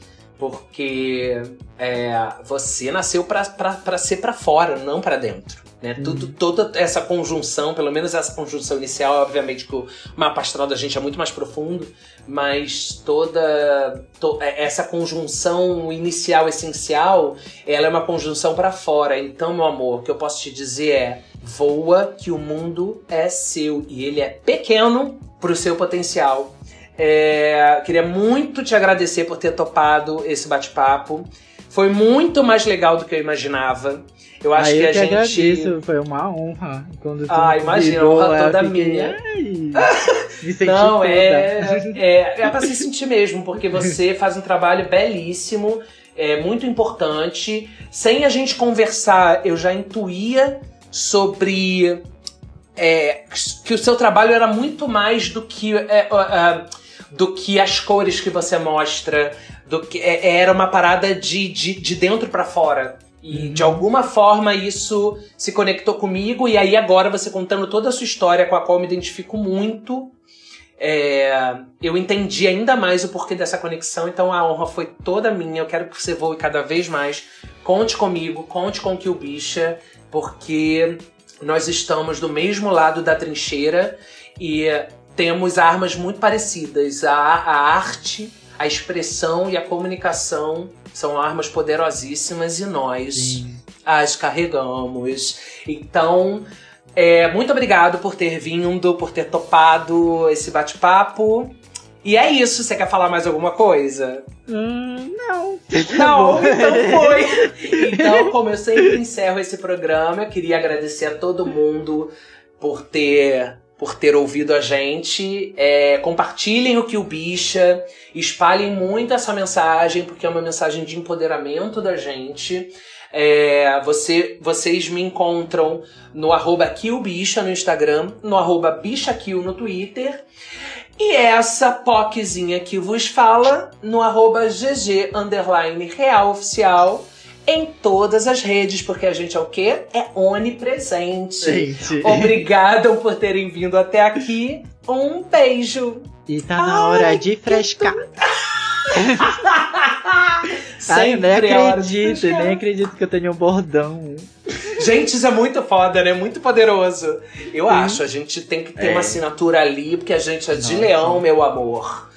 Porque é, você nasceu pra ser pra fora, não pra dentro. Né? Tudo, toda essa conjunção, pelo menos essa conjunção inicial, obviamente que o mapa astral da gente é muito mais profundo, mas toda to- é, essa conjunção inicial, essencial, ela é uma conjunção pra fora. Então, meu amor, o que eu posso te dizer é: voa que o mundo é seu e ele é pequeno pro seu potencial. É, queria muito te agradecer por ter topado esse bate-papo. Foi muito mais legal do que eu imaginava. Eu acho Aí que eu a que gente. agradeço, foi uma honra. Quando Ah, imagina, honra toda fiquei, minha. "Ai", me senti Não, é, é, é pra se sentir mesmo, porque você faz um trabalho belíssimo, é muito importante. Sem a gente conversar, eu já intuía sobre é, que o seu trabalho era muito mais do que é, ó, ah, do que as cores que você mostra, do que é, era uma parada de, de, de dentro pra fora. E de alguma forma isso se conectou comigo, e aí agora você contando toda a sua história, com a qual eu me identifico muito, é, eu entendi ainda mais o porquê dessa conexão, então a honra foi toda minha. Eu quero que você voe cada vez mais. Conte comigo, conte com o Kill Bicha, porque nós estamos do mesmo lado da trincheira e temos armas muito parecidas. A, a arte, a expressão e a comunicação são armas poderosíssimas e nós Sim. as carregamos. Então, é, muito obrigado por ter vindo, por ter topado esse bate-papo. E é isso. Você quer falar mais alguma coisa? Hum, não. Não, então foi. Então, como eu sempre encerro esse programa, eu queria agradecer a todo mundo por ter por ter ouvido a gente. É, compartilhem o que o bicha, espalhem muito essa mensagem, porque é uma mensagem de empoderamento da gente. É, você, vocês me encontram no arroba KillBicha no Instagram, no arroba BichaKill no Twitter. E essa POCzinha que vos fala no arroba GG real oficial em todas as redes, porque a gente é o quê? É onipresente. Gente. Obrigada por terem vindo até aqui. Um beijo. E tá na Ai, hora de frescar. Ai, nem acredito, nem acredito que eu tenho um bordão. Gente, isso é muito foda, né? Muito poderoso. Eu Sim. acho, a gente tem que ter é. uma assinatura ali, porque a gente é de Nossa. leão, meu amor.